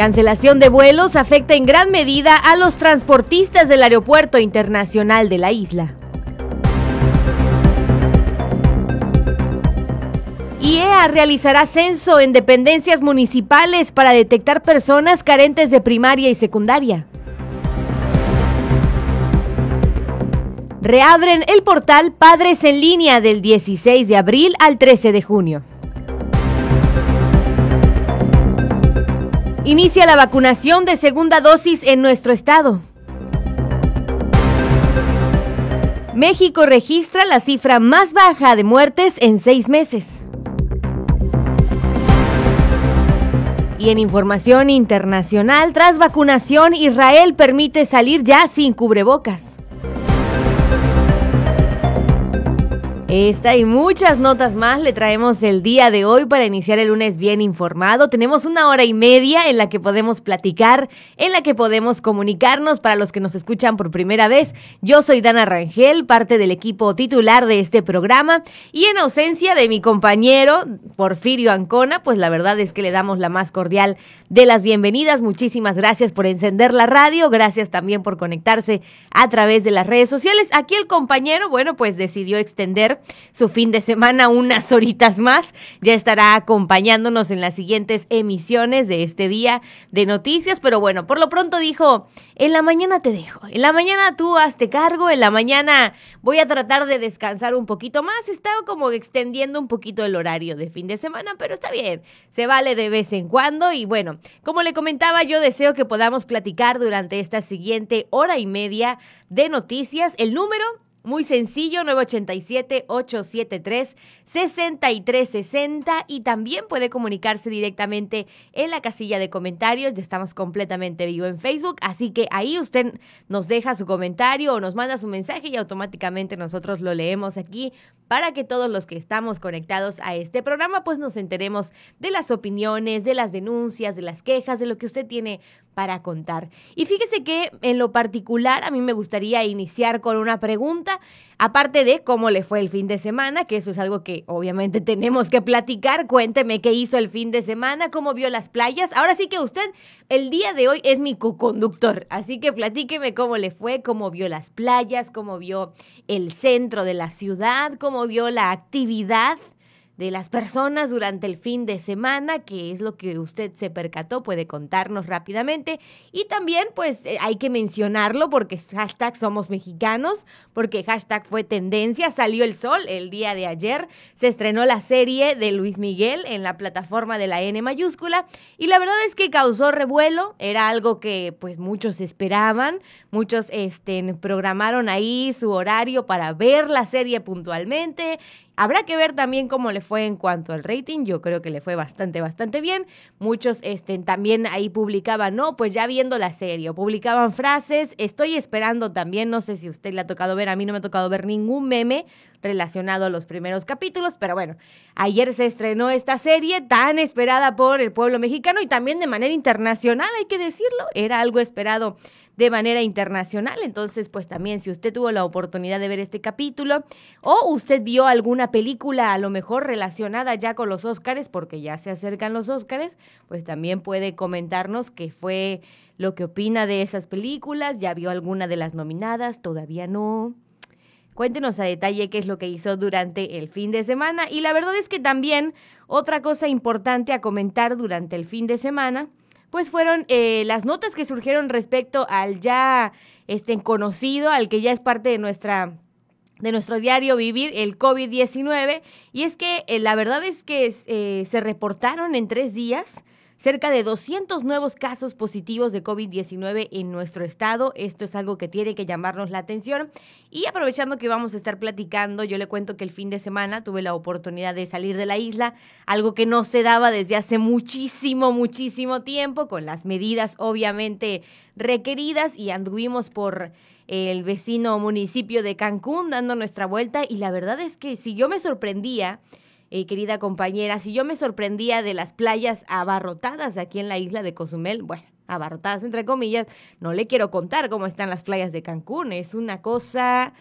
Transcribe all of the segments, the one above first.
Cancelación de vuelos afecta en gran medida a los transportistas del Aeropuerto Internacional de la isla. IEA realizará censo en dependencias municipales para detectar personas carentes de primaria y secundaria. Reabren el portal Padres en línea del 16 de abril al 13 de junio. Inicia la vacunación de segunda dosis en nuestro estado. México registra la cifra más baja de muertes en seis meses. Y en información internacional, tras vacunación, Israel permite salir ya sin cubrebocas. Esta y muchas notas más le traemos el día de hoy para iniciar el lunes bien informado. Tenemos una hora y media en la que podemos platicar, en la que podemos comunicarnos para los que nos escuchan por primera vez. Yo soy Dana Rangel, parte del equipo titular de este programa y en ausencia de mi compañero Porfirio Ancona, pues la verdad es que le damos la más cordial de las bienvenidas. Muchísimas gracias por encender la radio, gracias también por conectarse a través de las redes sociales. Aquí el compañero, bueno, pues decidió extender su fin de semana unas horitas más. Ya estará acompañándonos en las siguientes emisiones de este día de noticias, pero bueno, por lo pronto dijo, en la mañana te dejo, en la mañana tú hazte cargo, en la mañana voy a tratar de descansar un poquito más. Estaba como extendiendo un poquito el horario de fin de semana, pero está bien, se vale de vez en cuando y bueno, como le comentaba, yo deseo que podamos platicar durante esta siguiente hora y media de noticias. El número muy sencillo, 987-873-6360 y también puede comunicarse directamente en la casilla de comentarios. Ya estamos completamente vivo en Facebook, así que ahí usted nos deja su comentario o nos manda su mensaje y automáticamente nosotros lo leemos aquí para que todos los que estamos conectados a este programa pues nos enteremos de las opiniones, de las denuncias, de las quejas, de lo que usted tiene para contar. Y fíjese que en lo particular a mí me gustaría iniciar con una pregunta, aparte de cómo le fue el fin de semana, que eso es algo que obviamente tenemos que platicar. Cuénteme qué hizo el fin de semana, cómo vio las playas. Ahora sí que usted el día de hoy es mi co-conductor, así que platíqueme cómo le fue, cómo vio las playas, cómo vio el centro de la ciudad, cómo vio la actividad de las personas durante el fin de semana, que es lo que usted se percató, puede contarnos rápidamente. Y también, pues, eh, hay que mencionarlo porque hashtag somos mexicanos, porque hashtag fue tendencia, salió el sol el día de ayer, se estrenó la serie de Luis Miguel en la plataforma de la N mayúscula y la verdad es que causó revuelo, era algo que pues muchos esperaban, muchos este, programaron ahí su horario para ver la serie puntualmente Habrá que ver también cómo le fue en cuanto al rating. Yo creo que le fue bastante, bastante bien. Muchos este, también ahí publicaban, no, pues ya viendo la serie, publicaban frases. Estoy esperando también, no sé si usted le ha tocado ver, a mí no me ha tocado ver ningún meme relacionado a los primeros capítulos, pero bueno, ayer se estrenó esta serie tan esperada por el pueblo mexicano y también de manera internacional, hay que decirlo, era algo esperado de manera internacional. Entonces, pues también si usted tuvo la oportunidad de ver este capítulo o usted vio alguna película a lo mejor relacionada ya con los Óscares, porque ya se acercan los Óscares, pues también puede comentarnos qué fue lo que opina de esas películas, ya vio alguna de las nominadas, todavía no. Cuéntenos a detalle qué es lo que hizo durante el fin de semana. Y la verdad es que también otra cosa importante a comentar durante el fin de semana pues fueron eh, las notas que surgieron respecto al ya este, conocido, al que ya es parte de nuestra de nuestro diario vivir, el COVID-19. Y es que eh, la verdad es que eh, se reportaron en tres días cerca de 200 nuevos casos positivos de COVID-19 en nuestro estado. Esto es algo que tiene que llamarnos la atención. Y aprovechando que vamos a estar platicando, yo le cuento que el fin de semana tuve la oportunidad de salir de la isla, algo que no se daba desde hace muchísimo, muchísimo tiempo, con las medidas obviamente requeridas y anduvimos por el vecino municipio de Cancún dando nuestra vuelta y la verdad es que si yo me sorprendía, eh, querida compañera, si yo me sorprendía de las playas abarrotadas aquí en la isla de Cozumel, bueno, abarrotadas entre comillas, no le quiero contar cómo están las playas de Cancún, es una cosa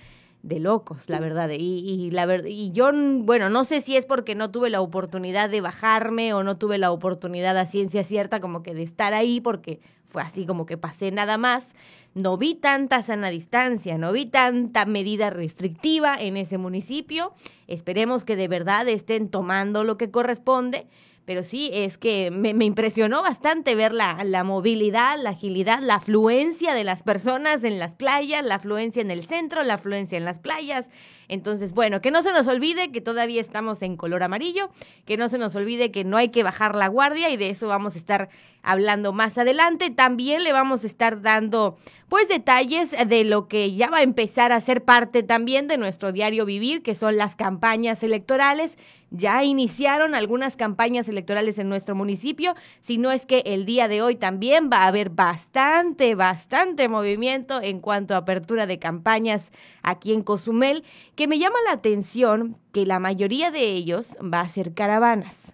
de locos, la verdad. Y, y, la verdad, y yo, bueno, no sé si es porque no tuve la oportunidad de bajarme o no tuve la oportunidad a ciencia cierta como que de estar ahí, porque fue así como que pasé nada más. No vi tanta sana distancia, no vi tanta medida restrictiva en ese municipio. Esperemos que de verdad estén tomando lo que corresponde pero sí es que me, impresionó bastante ver la, la, movilidad, la agilidad, la afluencia de las personas en las playas, la afluencia en el centro, la afluencia en las playas. Entonces, bueno, que no se nos olvide que todavía estamos en color amarillo, que no se nos olvide que no hay que bajar la guardia y de eso vamos a estar hablando más adelante. También le vamos a estar dando pues detalles de lo que ya va a empezar a ser parte también de nuestro diario vivir, que son las campañas electorales. Ya iniciaron algunas campañas electorales en nuestro municipio, si no es que el día de hoy también va a haber bastante, bastante movimiento en cuanto a apertura de campañas aquí en Cozumel, que me llama la atención que la mayoría de ellos va a ser caravanas.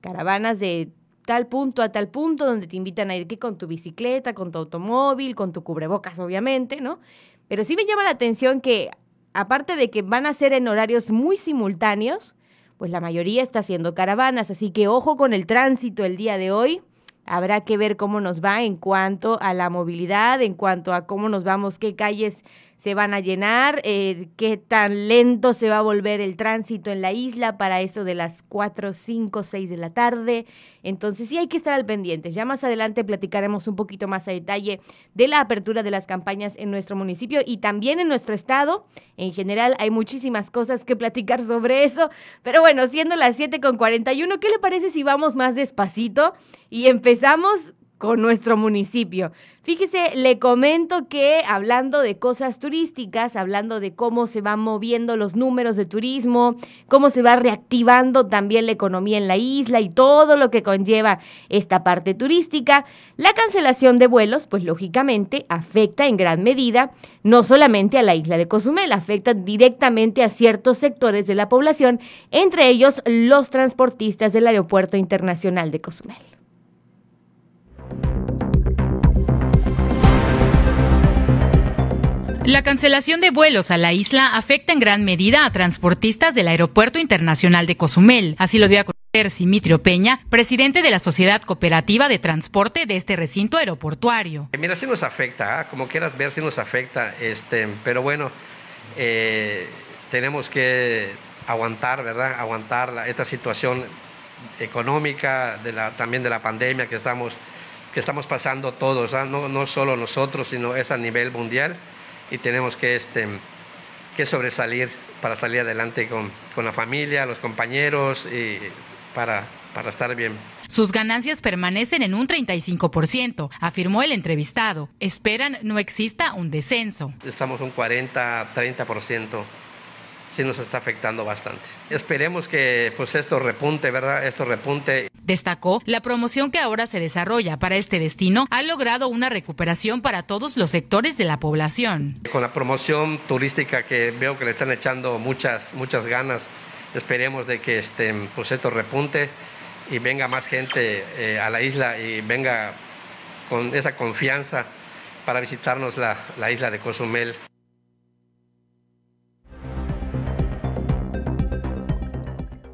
Caravanas de tal punto a tal punto donde te invitan a ir que con tu bicicleta, con tu automóvil, con tu cubrebocas, obviamente, ¿no? Pero sí me llama la atención que, aparte de que van a ser en horarios muy simultáneos, pues la mayoría está haciendo caravanas, así que ojo con el tránsito el día de hoy. Habrá que ver cómo nos va en cuanto a la movilidad, en cuanto a cómo nos vamos, qué calles se van a llenar, eh, qué tan lento se va a volver el tránsito en la isla para eso de las 4, 5, 6 de la tarde. Entonces sí hay que estar al pendiente. Ya más adelante platicaremos un poquito más a detalle de la apertura de las campañas en nuestro municipio y también en nuestro estado. En general hay muchísimas cosas que platicar sobre eso. Pero bueno, siendo las 7 con 41, ¿qué le parece si vamos más despacito y empezamos con nuestro municipio. Fíjese, le comento que hablando de cosas turísticas, hablando de cómo se van moviendo los números de turismo, cómo se va reactivando también la economía en la isla y todo lo que conlleva esta parte turística, la cancelación de vuelos, pues lógicamente afecta en gran medida no solamente a la isla de Cozumel, afecta directamente a ciertos sectores de la población, entre ellos los transportistas del Aeropuerto Internacional de Cozumel. La cancelación de vuelos a la isla afecta en gran medida a transportistas del Aeropuerto Internacional de Cozumel. Así lo dio a conocer Simitrio Peña, presidente de la Sociedad Cooperativa de Transporte de este recinto aeroportuario. Mira, sí nos afecta, ¿ah? como quieras ver, sí nos afecta, este, pero bueno, eh, tenemos que aguantar, ¿verdad? Aguantar esta situación económica, de la, también de la pandemia que estamos, que estamos pasando todos, ¿ah? no, no solo nosotros, sino es a nivel mundial y tenemos que, este, que sobresalir para salir adelante con, con la familia, los compañeros y para, para estar bien. Sus ganancias permanecen en un 35%, afirmó el entrevistado. Esperan no exista un descenso. Estamos un 40, 30% sí nos está afectando bastante. Esperemos que pues esto repunte, ¿verdad? Esto repunte. Destacó, la promoción que ahora se desarrolla para este destino ha logrado una recuperación para todos los sectores de la población. Con la promoción turística que veo que le están echando muchas muchas ganas, esperemos de que este pues repunte y venga más gente eh, a la isla y venga con esa confianza para visitarnos la, la isla de Cozumel.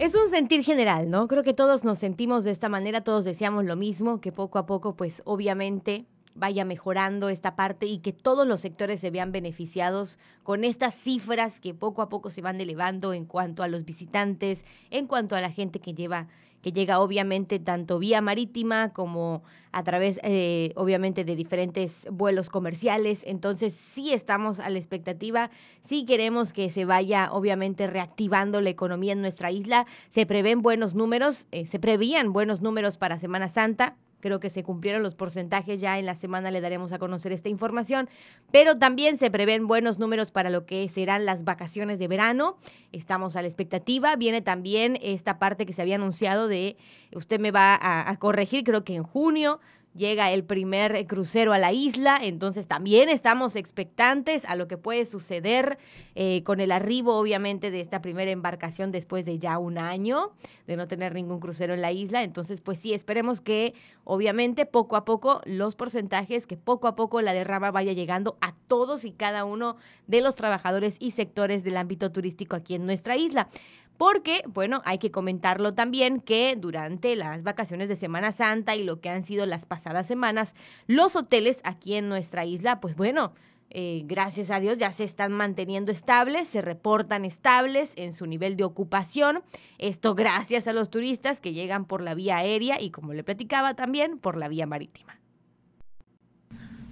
Es un sentir general, ¿no? Creo que todos nos sentimos de esta manera, todos deseamos lo mismo, que poco a poco, pues obviamente vaya mejorando esta parte y que todos los sectores se vean beneficiados con estas cifras que poco a poco se van elevando en cuanto a los visitantes, en cuanto a la gente que lleva que llega obviamente tanto vía marítima como a través, eh, obviamente, de diferentes vuelos comerciales. Entonces, sí estamos a la expectativa, sí queremos que se vaya, obviamente, reactivando la economía en nuestra isla. Se prevén buenos números, eh, se prevían buenos números para Semana Santa. Creo que se cumplieron los porcentajes, ya en la semana le daremos a conocer esta información, pero también se prevén buenos números para lo que serán las vacaciones de verano. Estamos a la expectativa. Viene también esta parte que se había anunciado de, usted me va a, a corregir, creo que en junio llega el primer crucero a la isla, entonces también estamos expectantes a lo que puede suceder eh, con el arribo, obviamente, de esta primera embarcación después de ya un año de no tener ningún crucero en la isla. Entonces, pues sí, esperemos que, obviamente, poco a poco los porcentajes, que poco a poco la derrama vaya llegando a todos y cada uno de los trabajadores y sectores del ámbito turístico aquí en nuestra isla. Porque, bueno, hay que comentarlo también que durante las vacaciones de Semana Santa y lo que han sido las pasadas semanas, los hoteles aquí en nuestra isla, pues bueno, eh, gracias a Dios ya se están manteniendo estables, se reportan estables en su nivel de ocupación. Esto gracias a los turistas que llegan por la vía aérea y, como le platicaba, también por la vía marítima.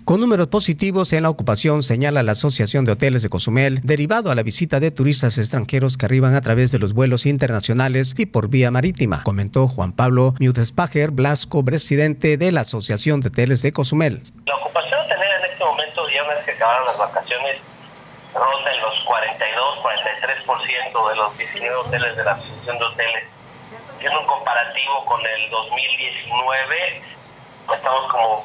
Con números positivos en la ocupación, señala la Asociación de Hoteles de Cozumel, derivado a la visita de turistas extranjeros que arriban a través de los vuelos internacionales y por vía marítima, comentó Juan Pablo Miutespacher Blasco, presidente de la Asociación de Hoteles de Cozumel. La ocupación tener en este momento, ya una vez que acabaron las vacaciones, ronda en los 42, 43% de los 19 hoteles de la Asociación de Hoteles. Es un comparativo con el 2019 estamos como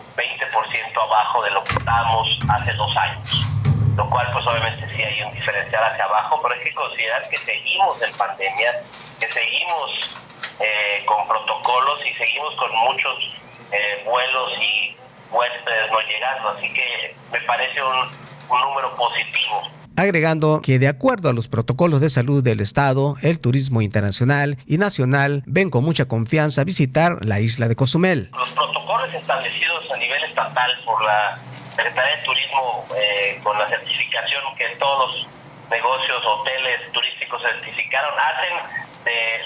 20% abajo de lo que estábamos hace dos años, lo cual pues obviamente sí hay un diferencial hacia abajo, pero hay que considerar que seguimos en pandemia, que seguimos eh, con protocolos y seguimos con muchos eh, vuelos y huéspedes no llegando, así que me parece un, un número positivo. Agregando que de acuerdo a los protocolos de salud del Estado, el turismo internacional y nacional ven con mucha confianza visitar la isla de Cozumel. Los protocolos establecidos a nivel estatal por la Secretaría de Turismo eh, con la certificación que todos los negocios, hoteles turísticos certificaron, hacen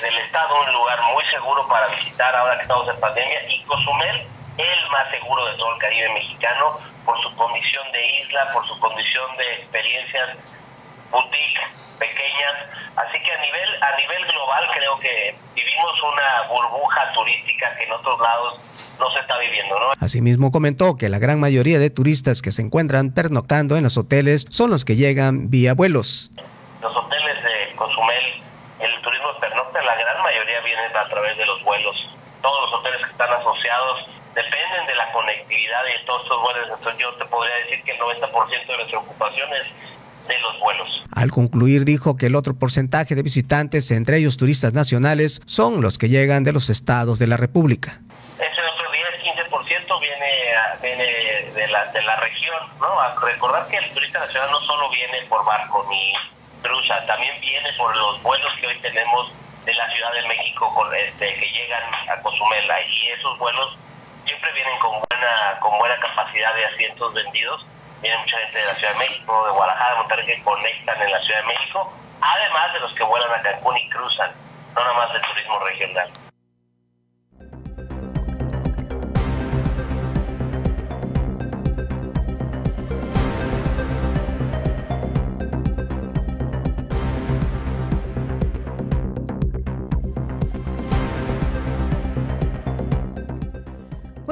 del Estado un lugar muy seguro para visitar ahora que estamos en pandemia y Cozumel el más seguro de todo el Caribe mexicano por su condición de isla, por su condición de experiencias boutique pequeñas, así que a nivel a nivel global creo que vivimos una burbuja turística que en otros lados no se está viviendo, ¿no? Asimismo comentó que la gran mayoría de turistas que se encuentran pernoctando en los hoteles son los que llegan vía vuelos. Los hoteles de Cozumel, el turismo pernocta, la gran mayoría vienen a través de los vuelos. Todos los hoteles que están asociados dependen de la conectividad de todos estos vuelos. Entonces yo te podría decir que el 90% de nuestra ocupación es de los vuelos. Al concluir dijo que el otro porcentaje de visitantes, entre ellos turistas nacionales, son los que llegan de los estados de la República. Ese otro 10, 15% viene, viene de, la, región, ¿no? A recordar que el turista nacional no solo viene por barco ni cruza, también viene por los vuelos que hoy tenemos de la Ciudad de México con, este, que llegan a Cozumela y esos vuelos siempre vienen con buena, con buena capacidad de asientos vendidos. Viene mucha gente de la Ciudad de México, de Guadalajara, de Monterrey que conectan en la Ciudad de México, además de los que vuelan a Cancún y cruzan, no nada más de turismo regional.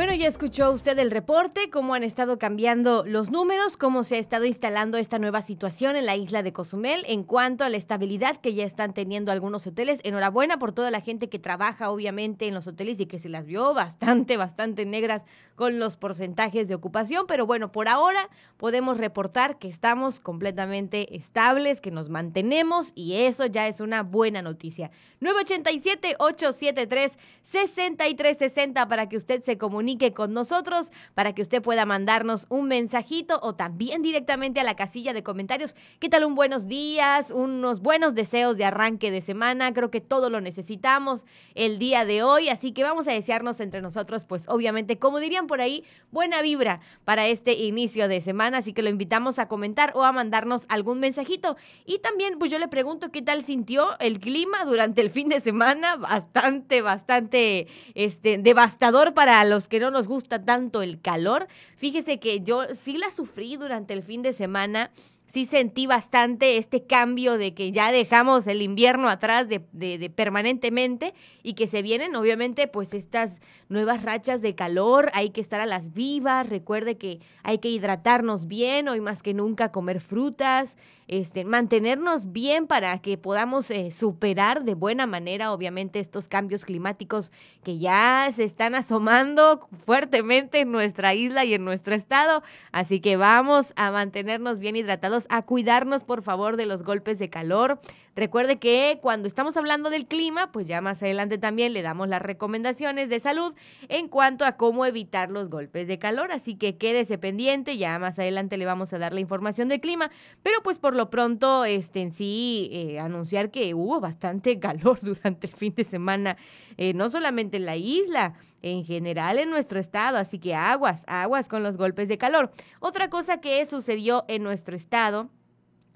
Bueno, ya escuchó usted el reporte, cómo han estado cambiando los números, cómo se ha estado instalando esta nueva situación en la isla de Cozumel en cuanto a la estabilidad que ya están teniendo algunos hoteles. Enhorabuena por toda la gente que trabaja obviamente en los hoteles y que se las vio bastante, bastante negras con los porcentajes de ocupación, pero bueno, por ahora podemos reportar que estamos completamente estables, que nos mantenemos y eso ya es una buena noticia. 987-873-6360 para que usted se comunique con nosotros para que usted pueda mandarnos un mensajito o también directamente a la casilla de comentarios. ¿Qué tal un buenos días? Unos buenos deseos de arranque de semana. Creo que todo lo necesitamos el día de hoy, así que vamos a desearnos entre nosotros, pues obviamente, como dirían por ahí, buena vibra para este inicio de semana, así que lo invitamos a comentar o a mandarnos algún mensajito. Y también, pues yo le pregunto qué tal sintió el clima durante el fin de semana, bastante, bastante este, devastador para los que no nos gusta tanto el calor. Fíjese que yo sí la sufrí durante el fin de semana sí sentí bastante este cambio de que ya dejamos el invierno atrás de, de, permanentemente y que se vienen obviamente pues estas nuevas rachas de calor, hay que estar a las vivas, recuerde que hay que hidratarnos bien, hoy más que nunca comer frutas, este, mantenernos bien para que podamos eh, superar de buena manera, obviamente, estos cambios climáticos que ya se están asomando fuertemente en nuestra isla y en nuestro estado. Así que vamos a mantenernos bien hidratados, a cuidarnos, por favor, de los golpes de calor. Recuerde que cuando estamos hablando del clima, pues ya más adelante también le damos las recomendaciones de salud en cuanto a cómo evitar los golpes de calor. Así que quédese pendiente, ya más adelante le vamos a dar la información del clima, pero pues por lo pronto, este, en sí, eh, anunciar que hubo bastante calor durante el fin de semana, eh, no solamente en la isla, en general en nuestro estado, así que aguas, aguas con los golpes de calor. Otra cosa que sucedió en nuestro estado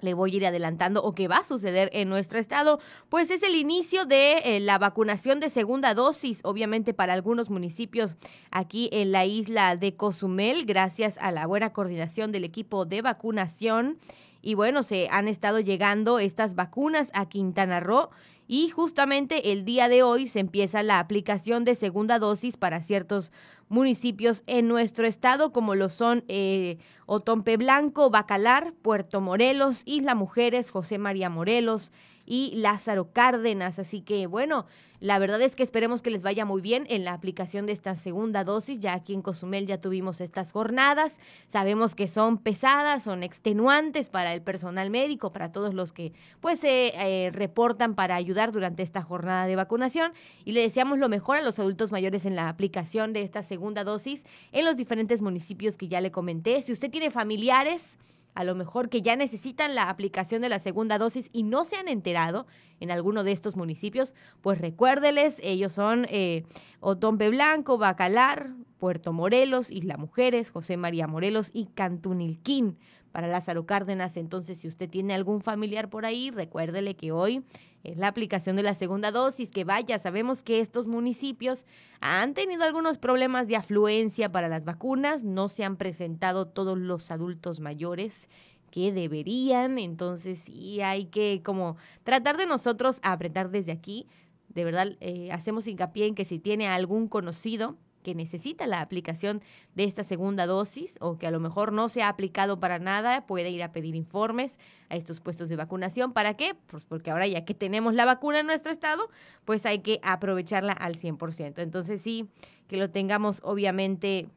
le voy a ir adelantando o que va a suceder en nuestro estado, pues es el inicio de eh, la vacunación de segunda dosis, obviamente para algunos municipios aquí en la isla de Cozumel, gracias a la buena coordinación del equipo de vacunación. Y bueno, se han estado llegando estas vacunas a Quintana Roo y justamente el día de hoy se empieza la aplicación de segunda dosis para ciertos municipios en nuestro estado, como lo son eh, Otompe Blanco, Bacalar, Puerto Morelos, Isla Mujeres, José María Morelos y Lázaro Cárdenas. Así que bueno, la verdad es que esperemos que les vaya muy bien en la aplicación de esta segunda dosis. Ya aquí en Cozumel ya tuvimos estas jornadas. Sabemos que son pesadas, son extenuantes para el personal médico, para todos los que pues se eh, reportan para ayudar durante esta jornada de vacunación. Y le deseamos lo mejor a los adultos mayores en la aplicación de esta segunda dosis en los diferentes municipios que ya le comenté. Si usted tiene familiares, a lo mejor que ya necesitan la aplicación de la segunda dosis y no se han enterado en alguno de estos municipios, pues recuérdeles, ellos son eh, Otompe Blanco, Bacalar, Puerto Morelos, Isla Mujeres, José María Morelos y Cantunilquín para Lázaro Cárdenas. Entonces, si usted tiene algún familiar por ahí, recuérdele que hoy es la aplicación de la segunda dosis, que vaya, sabemos que estos municipios han tenido algunos problemas de afluencia para las vacunas, no se han presentado todos los adultos mayores que deberían, entonces sí hay que como tratar de nosotros apretar desde aquí, de verdad eh, hacemos hincapié en que si tiene algún conocido que necesita la aplicación de esta segunda dosis o que a lo mejor no se ha aplicado para nada, puede ir a pedir informes a estos puestos de vacunación. ¿Para qué? Pues porque ahora ya que tenemos la vacuna en nuestro estado, pues hay que aprovecharla al 100%. Entonces sí, que lo tengamos obviamente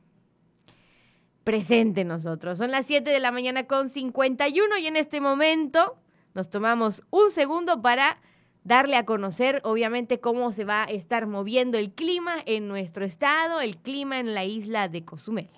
presente nosotros. Son las 7 de la mañana con 51 y en este momento nos tomamos un segundo para darle a conocer, obviamente, cómo se va a estar moviendo el clima en nuestro estado, el clima en la isla de Cozumel.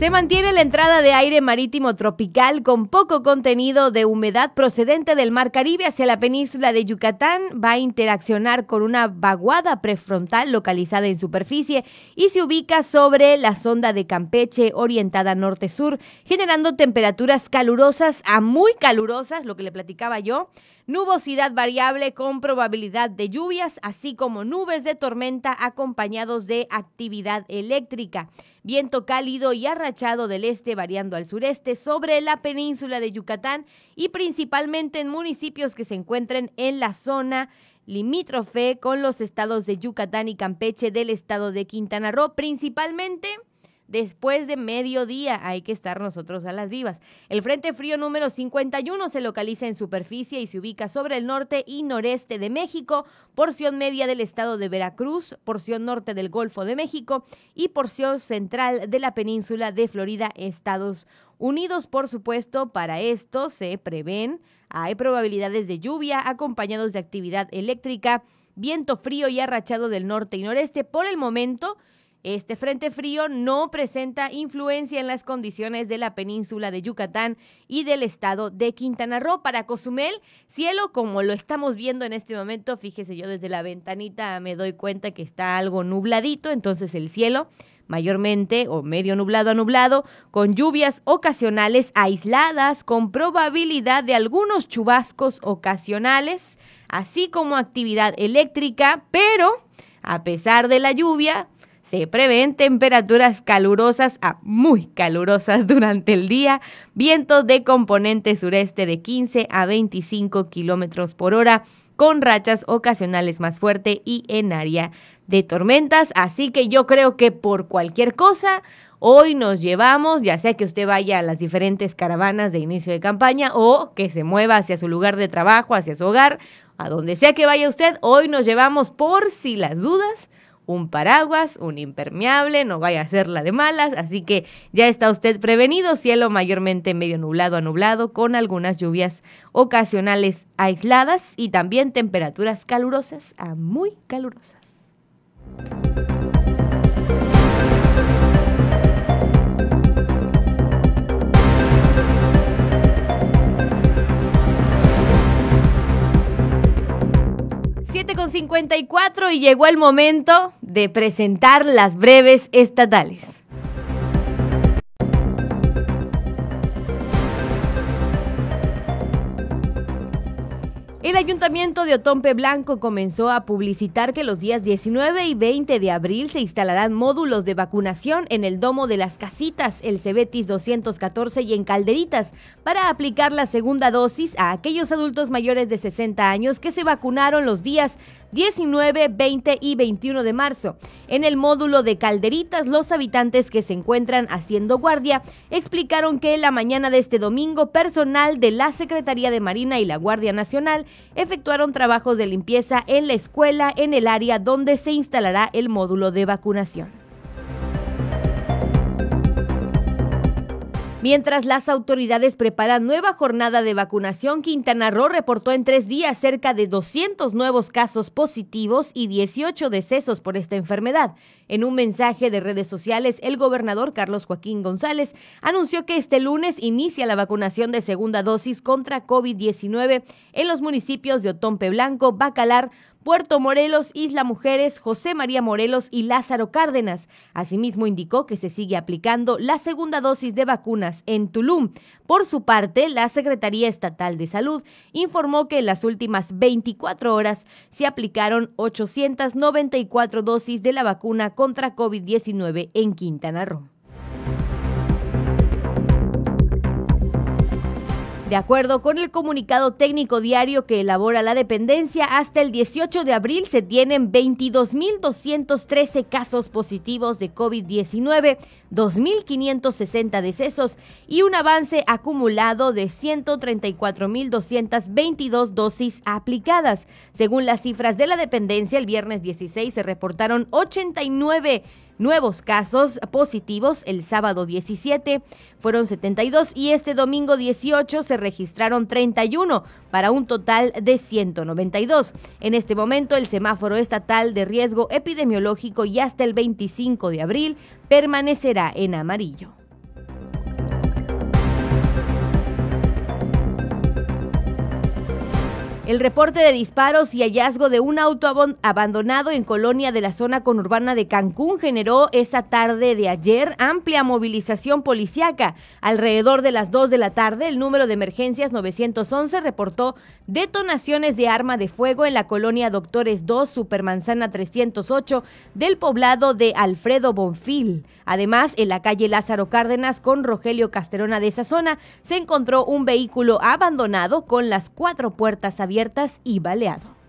Se mantiene la entrada de aire marítimo tropical con poco contenido de humedad procedente del Mar Caribe hacia la península de Yucatán. Va a interaccionar con una vaguada prefrontal localizada en superficie y se ubica sobre la sonda de Campeche orientada norte-sur, generando temperaturas calurosas a muy calurosas, lo que le platicaba yo nubosidad variable con probabilidad de lluvias, así como nubes de tormenta acompañados de actividad eléctrica. Viento cálido y arrachado del este variando al sureste sobre la península de Yucatán y principalmente en municipios que se encuentren en la zona limítrofe con los estados de Yucatán y Campeche del estado de Quintana Roo, principalmente después de mediodía. Hay que estar nosotros a las vivas. El Frente Frío número 51 se localiza en superficie y se ubica sobre el norte y noreste de México, porción media del estado de Veracruz, porción norte del Golfo de México y porción central de la península de Florida, Estados Unidos. Por supuesto, para esto se prevén, hay probabilidades de lluvia acompañados de actividad eléctrica, viento frío y arrachado del norte y noreste. Por el momento, este frente frío no presenta influencia en las condiciones de la península de Yucatán y del estado de Quintana Roo. Para Cozumel, cielo como lo estamos viendo en este momento, fíjese yo desde la ventanita me doy cuenta que está algo nubladito, entonces el cielo mayormente o medio nublado a nublado, con lluvias ocasionales aisladas, con probabilidad de algunos chubascos ocasionales, así como actividad eléctrica, pero a pesar de la lluvia, Se prevén temperaturas calurosas a muy calurosas durante el día, vientos de componente sureste de 15 a 25 kilómetros por hora, con rachas ocasionales más fuerte y en área de tormentas. Así que yo creo que por cualquier cosa, hoy nos llevamos, ya sea que usted vaya a las diferentes caravanas de inicio de campaña o que se mueva hacia su lugar de trabajo, hacia su hogar, a donde sea que vaya usted, hoy nos llevamos por si las dudas un paraguas, un impermeable, no vaya a ser la de malas, así que ya está usted prevenido, cielo mayormente medio nublado a nublado, con algunas lluvias ocasionales aisladas y también temperaturas calurosas a muy calurosas. 7 con 54 y llegó el momento de presentar las breves estatales. El Ayuntamiento de Otompe Blanco comenzó a publicitar que los días 19 y 20 de abril se instalarán módulos de vacunación en el Domo de las Casitas, el Cebetis 214 y en Calderitas para aplicar la segunda dosis a aquellos adultos mayores de 60 años que se vacunaron los días 19, 20 y 21 de marzo. En el módulo de Calderitas, los habitantes que se encuentran haciendo guardia explicaron que la mañana de este domingo, personal de la Secretaría de Marina y la Guardia Nacional efectuaron trabajos de limpieza en la escuela en el área donde se instalará el módulo de vacunación. Mientras las autoridades preparan nueva jornada de vacunación, Quintana Roo reportó en tres días cerca de 200 nuevos casos positivos y 18 decesos por esta enfermedad. En un mensaje de redes sociales, el gobernador Carlos Joaquín González anunció que este lunes inicia la vacunación de segunda dosis contra COVID-19 en los municipios de Otompe Blanco, Bacalar, Puerto Morelos, Isla Mujeres, José María Morelos y Lázaro Cárdenas. Asimismo, indicó que se sigue aplicando la segunda dosis de vacunas en Tulum. Por su parte, la Secretaría Estatal de Salud informó que en las últimas 24 horas se aplicaron 894 dosis de la vacuna contra COVID-19 en Quintana Roo. De acuerdo con el comunicado técnico diario que elabora la dependencia, hasta el 18 de abril se tienen 22.213 casos positivos de COVID-19, 2.560 decesos y un avance acumulado de 134.222 dosis aplicadas. Según las cifras de la dependencia, el viernes 16 se reportaron 89 nuevos casos positivos. El sábado 17 fueron 72 y este domingo 18 se registraron 31 para un total de 192. En este momento el semáforo estatal de riesgo epidemiológico y hasta el 25 de abril permanecerá en amarillo. El reporte de disparos y hallazgo de un auto abandonado en colonia de la zona conurbana de Cancún generó esa tarde de ayer amplia movilización policiaca. Alrededor de las 2 de la tarde, el número de emergencias 911 reportó detonaciones de arma de fuego en la colonia Doctores 2, Supermanzana 308 del poblado de Alfredo Bonfil. Además, en la calle Lázaro Cárdenas con Rogelio Casterona de esa zona se encontró un vehículo abandonado con las cuatro puertas abiertas y baleado.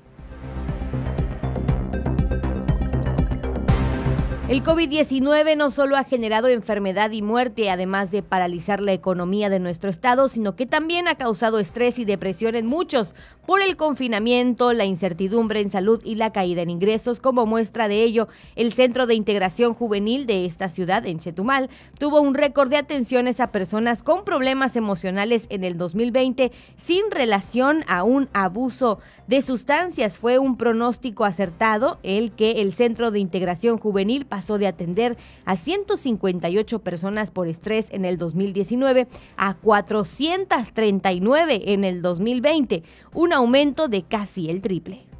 El COVID-19 no solo ha generado enfermedad y muerte, además de paralizar la economía de nuestro estado, sino que también ha causado estrés y depresión en muchos por el confinamiento, la incertidumbre en salud y la caída en ingresos. Como muestra de ello, el Centro de Integración Juvenil de esta ciudad, en Chetumal, tuvo un récord de atenciones a personas con problemas emocionales en el 2020 sin relación a un abuso de sustancias. Fue un pronóstico acertado el que el Centro de Integración Juvenil pasó de atender a 158 personas por estrés en el 2019 a 439 en el 2020, un aumento de casi el triple.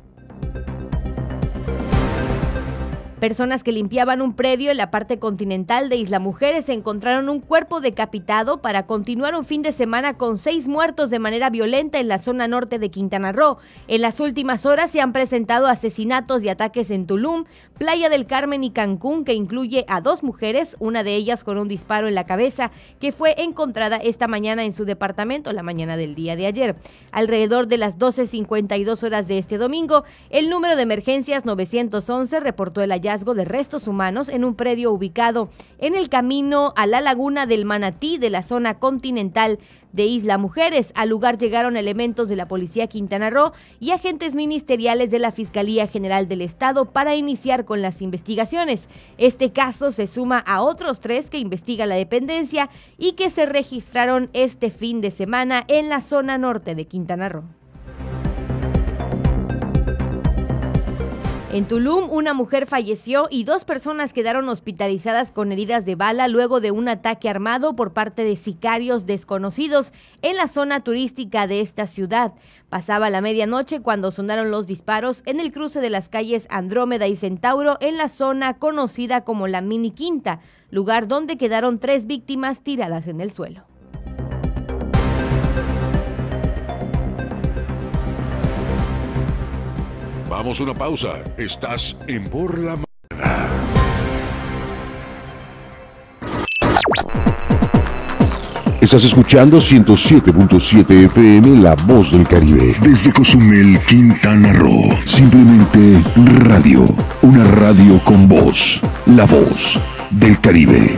Personas que limpiaban un predio en la parte continental de Isla Mujeres encontraron un cuerpo decapitado para continuar un fin de semana con seis muertos de manera violenta en la zona norte de Quintana Roo. En las últimas horas se han presentado asesinatos y ataques en Tulum, Playa del Carmen y Cancún, que incluye a dos mujeres, una de ellas con un disparo en la cabeza, que fue encontrada esta mañana en su departamento, la mañana del día de ayer. Alrededor de las 12.52 horas de este domingo, el número de emergencias 911 reportó el hallazgo de restos humanos en un predio ubicado en el camino a la laguna del Manatí de la zona continental de Isla Mujeres. Al lugar llegaron elementos de la Policía Quintana Roo y agentes ministeriales de la Fiscalía General del Estado para iniciar con las investigaciones. Este caso se suma a otros tres que investiga la dependencia y que se registraron este fin de semana en la zona norte de Quintana Roo. En Tulum, una mujer falleció y dos personas quedaron hospitalizadas con heridas de bala luego de un ataque armado por parte de sicarios desconocidos en la zona turística de esta ciudad. Pasaba la medianoche cuando sonaron los disparos en el cruce de las calles Andrómeda y Centauro en la zona conocida como la Mini Quinta, lugar donde quedaron tres víctimas tiradas en el suelo. Vamos a una pausa. Estás en Por la Mañana. Estás escuchando 107.7 FM La Voz del Caribe. Desde Cozumel, Quintana Roo. Simplemente radio. Una radio con voz. La Voz del Caribe.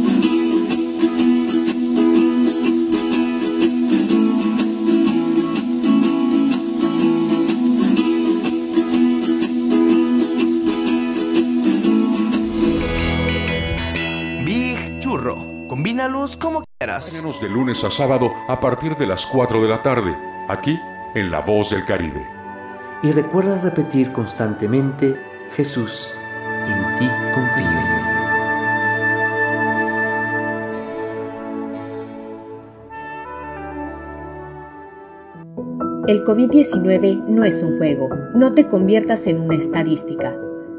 Combínalos como quieras. De lunes a sábado a partir de las 4 de la tarde, aquí en La Voz del Caribe. Y recuerda repetir constantemente, Jesús, en ti confío. El COVID-19 no es un juego. No te conviertas en una estadística.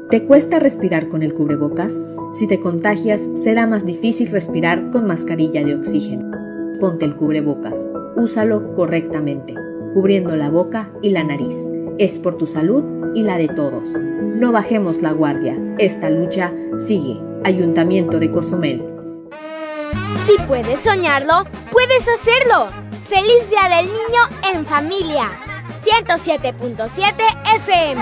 ¿Te cuesta respirar con el cubrebocas? Si te contagias, será más difícil respirar con mascarilla de oxígeno. Ponte el cubrebocas. Úsalo correctamente, cubriendo la boca y la nariz. Es por tu salud y la de todos. No bajemos la guardia. Esta lucha sigue. Ayuntamiento de Cozumel. Si puedes soñarlo, puedes hacerlo. Feliz Día del Niño en familia. 107.7 FM.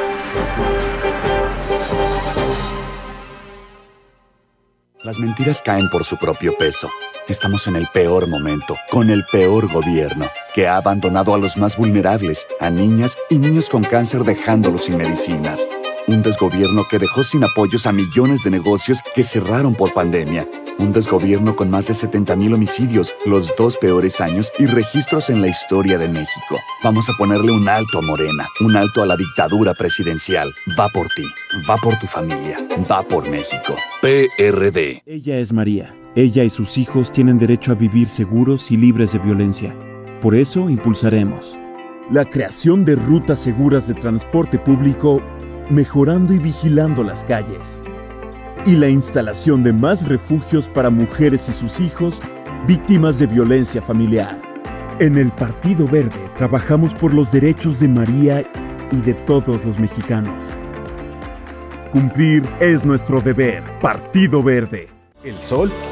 Las mentiras caen por su propio peso. Estamos en el peor momento, con el peor gobierno, que ha abandonado a los más vulnerables, a niñas y niños con cáncer dejándolos sin medicinas. Un desgobierno que dejó sin apoyos a millones de negocios que cerraron por pandemia. Un desgobierno con más de 70.000 homicidios, los dos peores años y registros en la historia de México. Vamos a ponerle un alto a Morena, un alto a la dictadura presidencial. Va por ti, va por tu familia, va por México. PRD. Ella es María. Ella y sus hijos tienen derecho a vivir seguros y libres de violencia. Por eso impulsaremos la creación de rutas seguras de transporte público, mejorando y vigilando las calles, y la instalación de más refugios para mujeres y sus hijos víctimas de violencia familiar. En el Partido Verde trabajamos por los derechos de María y de todos los mexicanos. Cumplir es nuestro deber. Partido Verde. El sol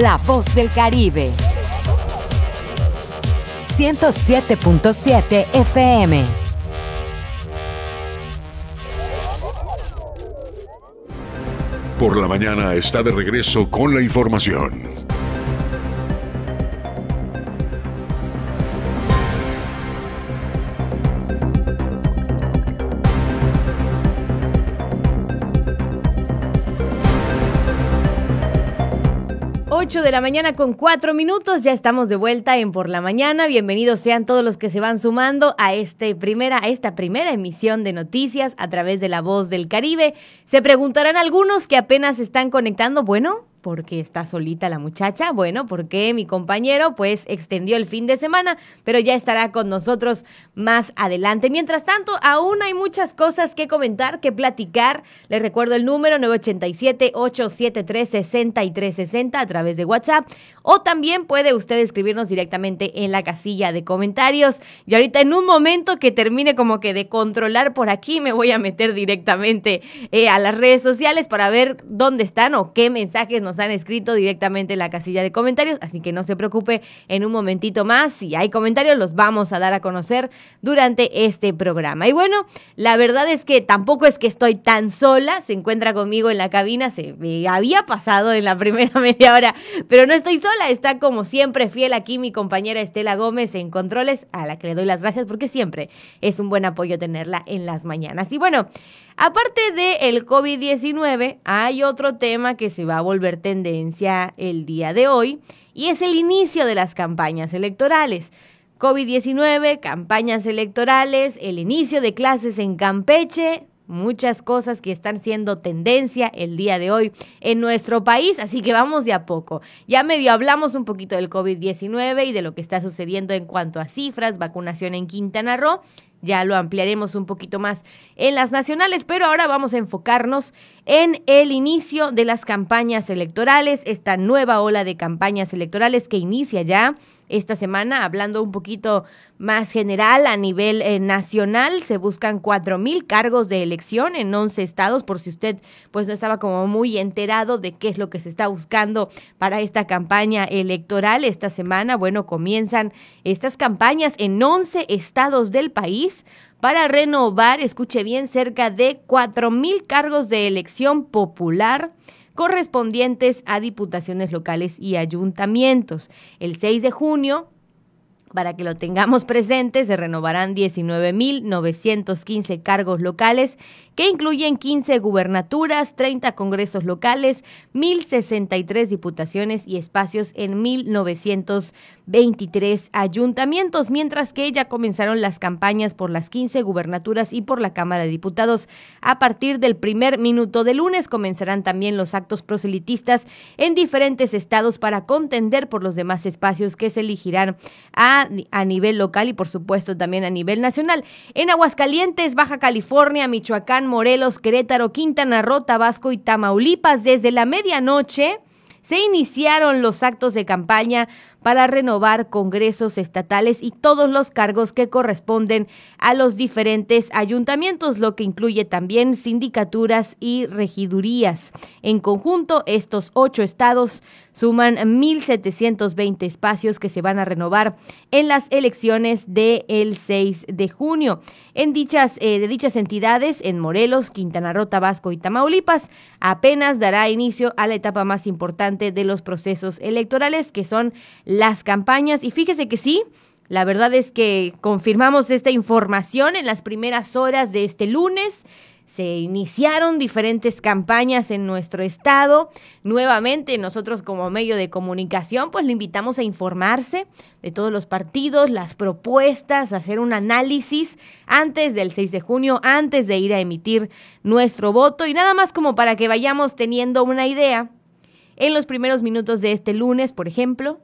La voz del Caribe. 107.7 FM. Por la mañana está de regreso con la información. 8 de la mañana con 4 minutos, ya estamos de vuelta en Por la Mañana. Bienvenidos sean todos los que se van sumando a, este primera, a esta primera emisión de noticias a través de La Voz del Caribe. Se preguntarán algunos que apenas están conectando, bueno, porque está solita la muchacha. Bueno, porque mi compañero pues extendió el fin de semana, pero ya estará con nosotros más adelante. Mientras tanto, aún hay muchas cosas que comentar, que platicar. Les recuerdo el número 987-873-6360 a través de WhatsApp o también puede usted escribirnos directamente en la casilla de comentarios. Y ahorita en un momento que termine como que de controlar por aquí, me voy a meter directamente eh, a las redes sociales para ver dónde están o qué mensajes nos nos han escrito directamente en la casilla de comentarios, así que no se preocupe, en un momentito más, si hay comentarios, los vamos a dar a conocer durante este programa. Y bueno, la verdad es que tampoco es que estoy tan sola, se encuentra conmigo en la cabina, se me había pasado en la primera media hora, pero no estoy sola, está como siempre fiel aquí mi compañera Estela Gómez en controles, a la que le doy las gracias porque siempre es un buen apoyo tenerla en las mañanas. Y bueno, Aparte del el COVID-19, hay otro tema que se va a volver tendencia el día de hoy y es el inicio de las campañas electorales. COVID-19, campañas electorales, el inicio de clases en Campeche, muchas cosas que están siendo tendencia el día de hoy en nuestro país, así que vamos de a poco. Ya medio hablamos un poquito del COVID-19 y de lo que está sucediendo en cuanto a cifras, vacunación en Quintana Roo. Ya lo ampliaremos un poquito más en las nacionales, pero ahora vamos a enfocarnos en el inicio de las campañas electorales, esta nueva ola de campañas electorales que inicia ya esta semana, hablando un poquito más general a nivel eh, nacional, se buscan cuatro mil cargos de elección en 11 estados, por si usted pues no estaba como muy enterado de qué es lo que se está buscando para esta campaña electoral esta semana. Bueno, comienzan estas campañas en 11 estados del país para renovar, escuche bien, cerca de cuatro mil cargos de elección popular correspondientes a diputaciones locales y ayuntamientos. El 6 de junio para que lo tengamos presente, se renovarán 19.915 cargos locales que incluyen 15 gubernaturas, 30 congresos locales, 1.063 diputaciones y espacios en 1.923 ayuntamientos, mientras que ya comenzaron las campañas por las 15 gubernaturas y por la Cámara de Diputados. A partir del primer minuto de lunes comenzarán también los actos proselitistas en diferentes estados para contender por los demás espacios que se elegirán a, a nivel local y por supuesto también a nivel nacional. En Aguascalientes, Baja California, Michoacán, Morelos, Querétaro, Quintana Roo, Tabasco y Tamaulipas. Desde la medianoche se iniciaron los actos de campaña para renovar congresos estatales y todos los cargos que corresponden a los diferentes ayuntamientos, lo que incluye también sindicaturas y regidurías. En conjunto, estos ocho estados suman 1.720 espacios que se van a renovar en las elecciones del 6 de junio. En dichas, eh, de dichas entidades, en Morelos, Quintana Roo, Tabasco y Tamaulipas, apenas dará inicio a la etapa más importante de los procesos electorales, que son las campañas. Y fíjese que sí, la verdad es que confirmamos esta información en las primeras horas de este lunes. Se iniciaron diferentes campañas en nuestro estado. Nuevamente, nosotros como medio de comunicación, pues le invitamos a informarse de todos los partidos, las propuestas, hacer un análisis antes del 6 de junio, antes de ir a emitir nuestro voto y nada más como para que vayamos teniendo una idea. En los primeros minutos de este lunes, por ejemplo,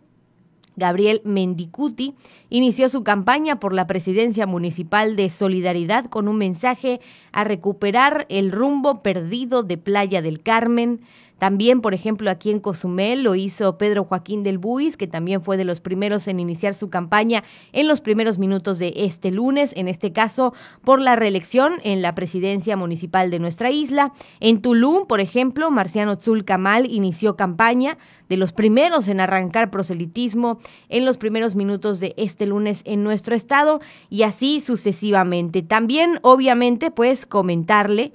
Gabriel Mendicuti, inició su campaña por la presidencia municipal de Solidaridad con un mensaje a recuperar el rumbo perdido de Playa del Carmen, también, por ejemplo, aquí en Cozumel lo hizo Pedro Joaquín del Buis, que también fue de los primeros en iniciar su campaña en los primeros minutos de este lunes, en este caso por la reelección en la presidencia municipal de nuestra isla. En Tulum, por ejemplo, Marciano Tzul Kamal inició campaña de los primeros en arrancar proselitismo en los primeros minutos de este lunes en nuestro estado y así sucesivamente. También, obviamente, pues comentarle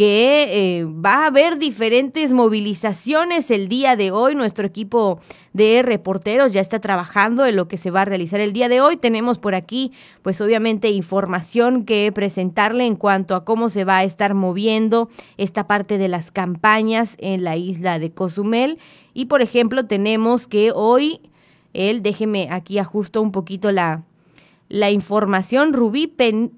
que eh, va a haber diferentes movilizaciones el día de hoy. Nuestro equipo de reporteros ya está trabajando en lo que se va a realizar el día de hoy. Tenemos por aquí, pues obviamente, información que presentarle en cuanto a cómo se va a estar moviendo esta parte de las campañas en la isla de Cozumel. Y, por ejemplo, tenemos que hoy, él, déjeme aquí ajusto un poquito la, la información, Rubí,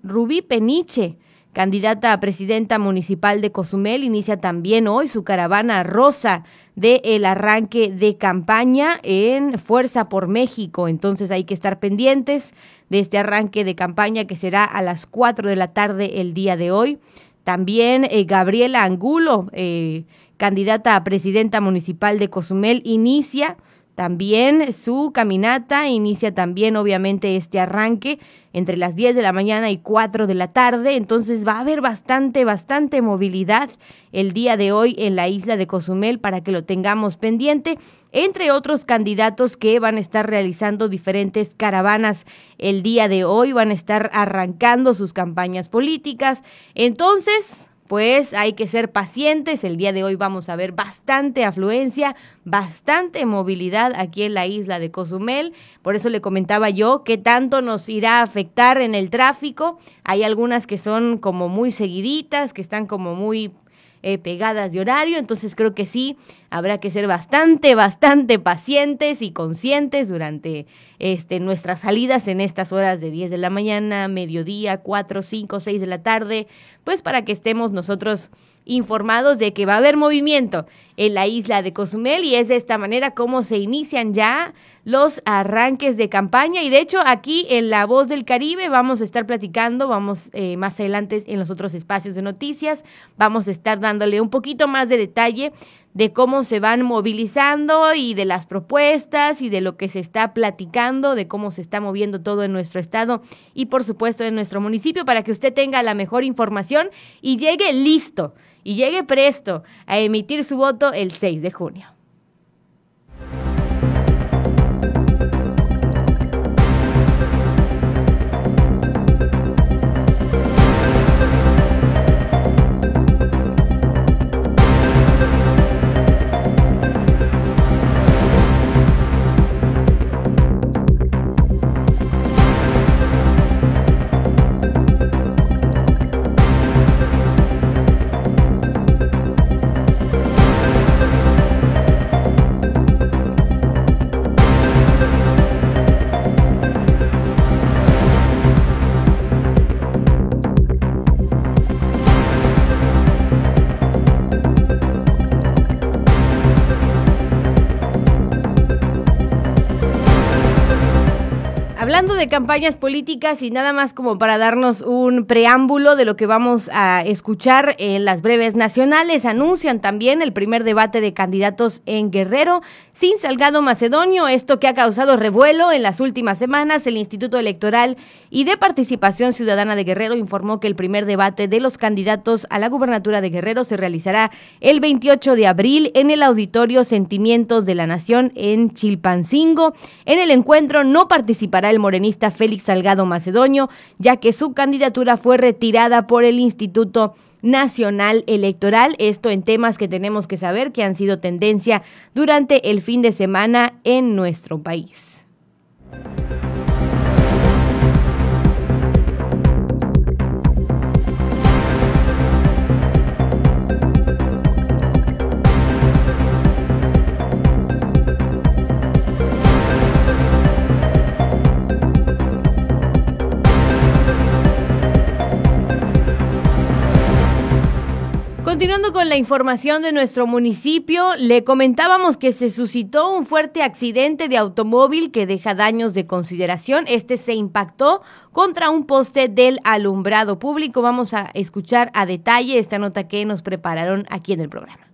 Rubí Peniche candidata a presidenta municipal de Cozumel, inicia también hoy su caravana rosa de el arranque de campaña en Fuerza por México. Entonces hay que estar pendientes de este arranque de campaña que será a las 4 de la tarde el día de hoy. También eh, Gabriela Angulo, eh, candidata a presidenta municipal de Cozumel, inicia también su caminata, inicia también obviamente este arranque entre las 10 de la mañana y 4 de la tarde, entonces va a haber bastante, bastante movilidad el día de hoy en la isla de Cozumel para que lo tengamos pendiente, entre otros candidatos que van a estar realizando diferentes caravanas el día de hoy, van a estar arrancando sus campañas políticas, entonces pues hay que ser pacientes. El día de hoy vamos a ver bastante afluencia, bastante movilidad aquí en la isla de Cozumel. Por eso le comentaba yo qué tanto nos irá a afectar en el tráfico. Hay algunas que son como muy seguiditas, que están como muy eh, pegadas de horario, entonces creo que sí, habrá que ser bastante, bastante pacientes y conscientes durante este, nuestras salidas en estas horas de 10 de la mañana, mediodía, 4, 5, 6 de la tarde, pues para que estemos nosotros informados de que va a haber movimiento en la isla de Cozumel y es de esta manera como se inician ya los arranques de campaña. Y de hecho aquí en La Voz del Caribe vamos a estar platicando, vamos eh, más adelante en los otros espacios de noticias, vamos a estar dándole un poquito más de detalle de cómo se van movilizando y de las propuestas y de lo que se está platicando, de cómo se está moviendo todo en nuestro estado y por supuesto en nuestro municipio para que usted tenga la mejor información y llegue listo y llegue presto a emitir su voto el 6 de junio. De campañas políticas y nada más como para darnos un preámbulo de lo que vamos a escuchar en las breves nacionales, anuncian también el primer debate de candidatos en Guerrero sin Salgado Macedonio, esto que ha causado revuelo en las últimas semanas. El Instituto Electoral y de Participación Ciudadana de Guerrero informó que el primer debate de los candidatos a la gubernatura de Guerrero se realizará el 28 de abril en el Auditorio Sentimientos de la Nación en Chilpancingo. En el encuentro no participará el morenista Félix Salgado Macedonio, ya que su candidatura fue retirada por el Instituto Nacional Electoral. Esto en temas que tenemos que saber que han sido tendencia durante el fin de semana en nuestro país. Continuando con la información de nuestro municipio, le comentábamos que se suscitó un fuerte accidente de automóvil que deja daños de consideración. Este se impactó contra un poste del alumbrado público. Vamos a escuchar a detalle esta nota que nos prepararon aquí en el programa.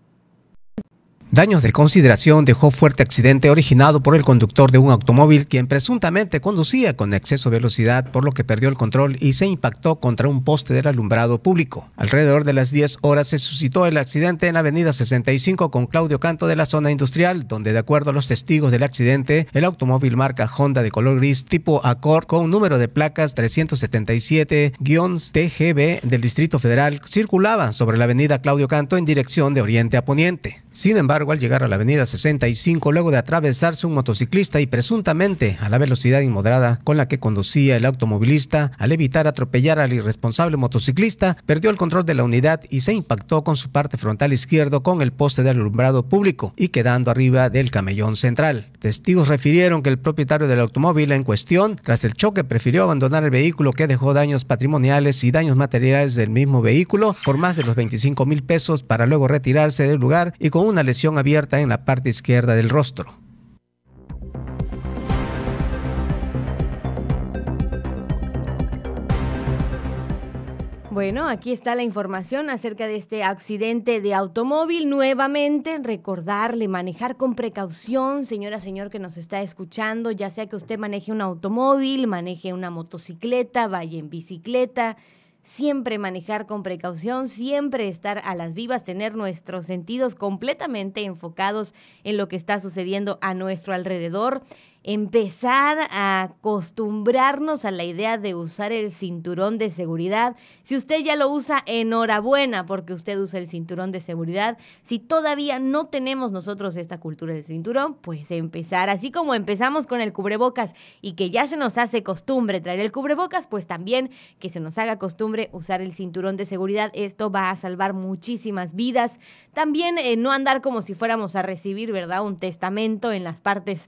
Daños de consideración dejó fuerte accidente originado por el conductor de un automóvil quien presuntamente conducía con exceso de velocidad por lo que perdió el control y se impactó contra un poste del alumbrado público. Alrededor de las 10 horas se suscitó el accidente en Avenida 65 con Claudio Canto de la zona industrial, donde de acuerdo a los testigos del accidente, el automóvil marca Honda de color gris tipo Accord con número de placas 377-TGB del Distrito Federal circulaba sobre la Avenida Claudio Canto en dirección de oriente a poniente. Sin embargo, al llegar a la avenida 65, luego de atravesarse un motociclista y presuntamente a la velocidad inmoderada con la que conducía el automovilista, al evitar atropellar al irresponsable motociclista, perdió el control de la unidad y se impactó con su parte frontal izquierdo con el poste del alumbrado público y quedando arriba del camellón central. Testigos refirieron que el propietario del automóvil en cuestión, tras el choque, prefirió abandonar el vehículo que dejó daños patrimoniales y daños materiales del mismo vehículo por más de los 25 mil pesos para luego retirarse del lugar y con una lesión abierta en la parte izquierda del rostro. Bueno, aquí está la información acerca de este accidente de automóvil. Nuevamente, recordarle, manejar con precaución, señora, señor que nos está escuchando, ya sea que usted maneje un automóvil, maneje una motocicleta, vaya en bicicleta, siempre manejar con precaución, siempre estar a las vivas, tener nuestros sentidos completamente enfocados en lo que está sucediendo a nuestro alrededor empezar a acostumbrarnos a la idea de usar el cinturón de seguridad. Si usted ya lo usa, enhorabuena porque usted usa el cinturón de seguridad. Si todavía no tenemos nosotros esta cultura del cinturón, pues empezar, así como empezamos con el cubrebocas y que ya se nos hace costumbre traer el cubrebocas, pues también que se nos haga costumbre usar el cinturón de seguridad. Esto va a salvar muchísimas vidas. También eh, no andar como si fuéramos a recibir, ¿verdad? Un testamento en las partes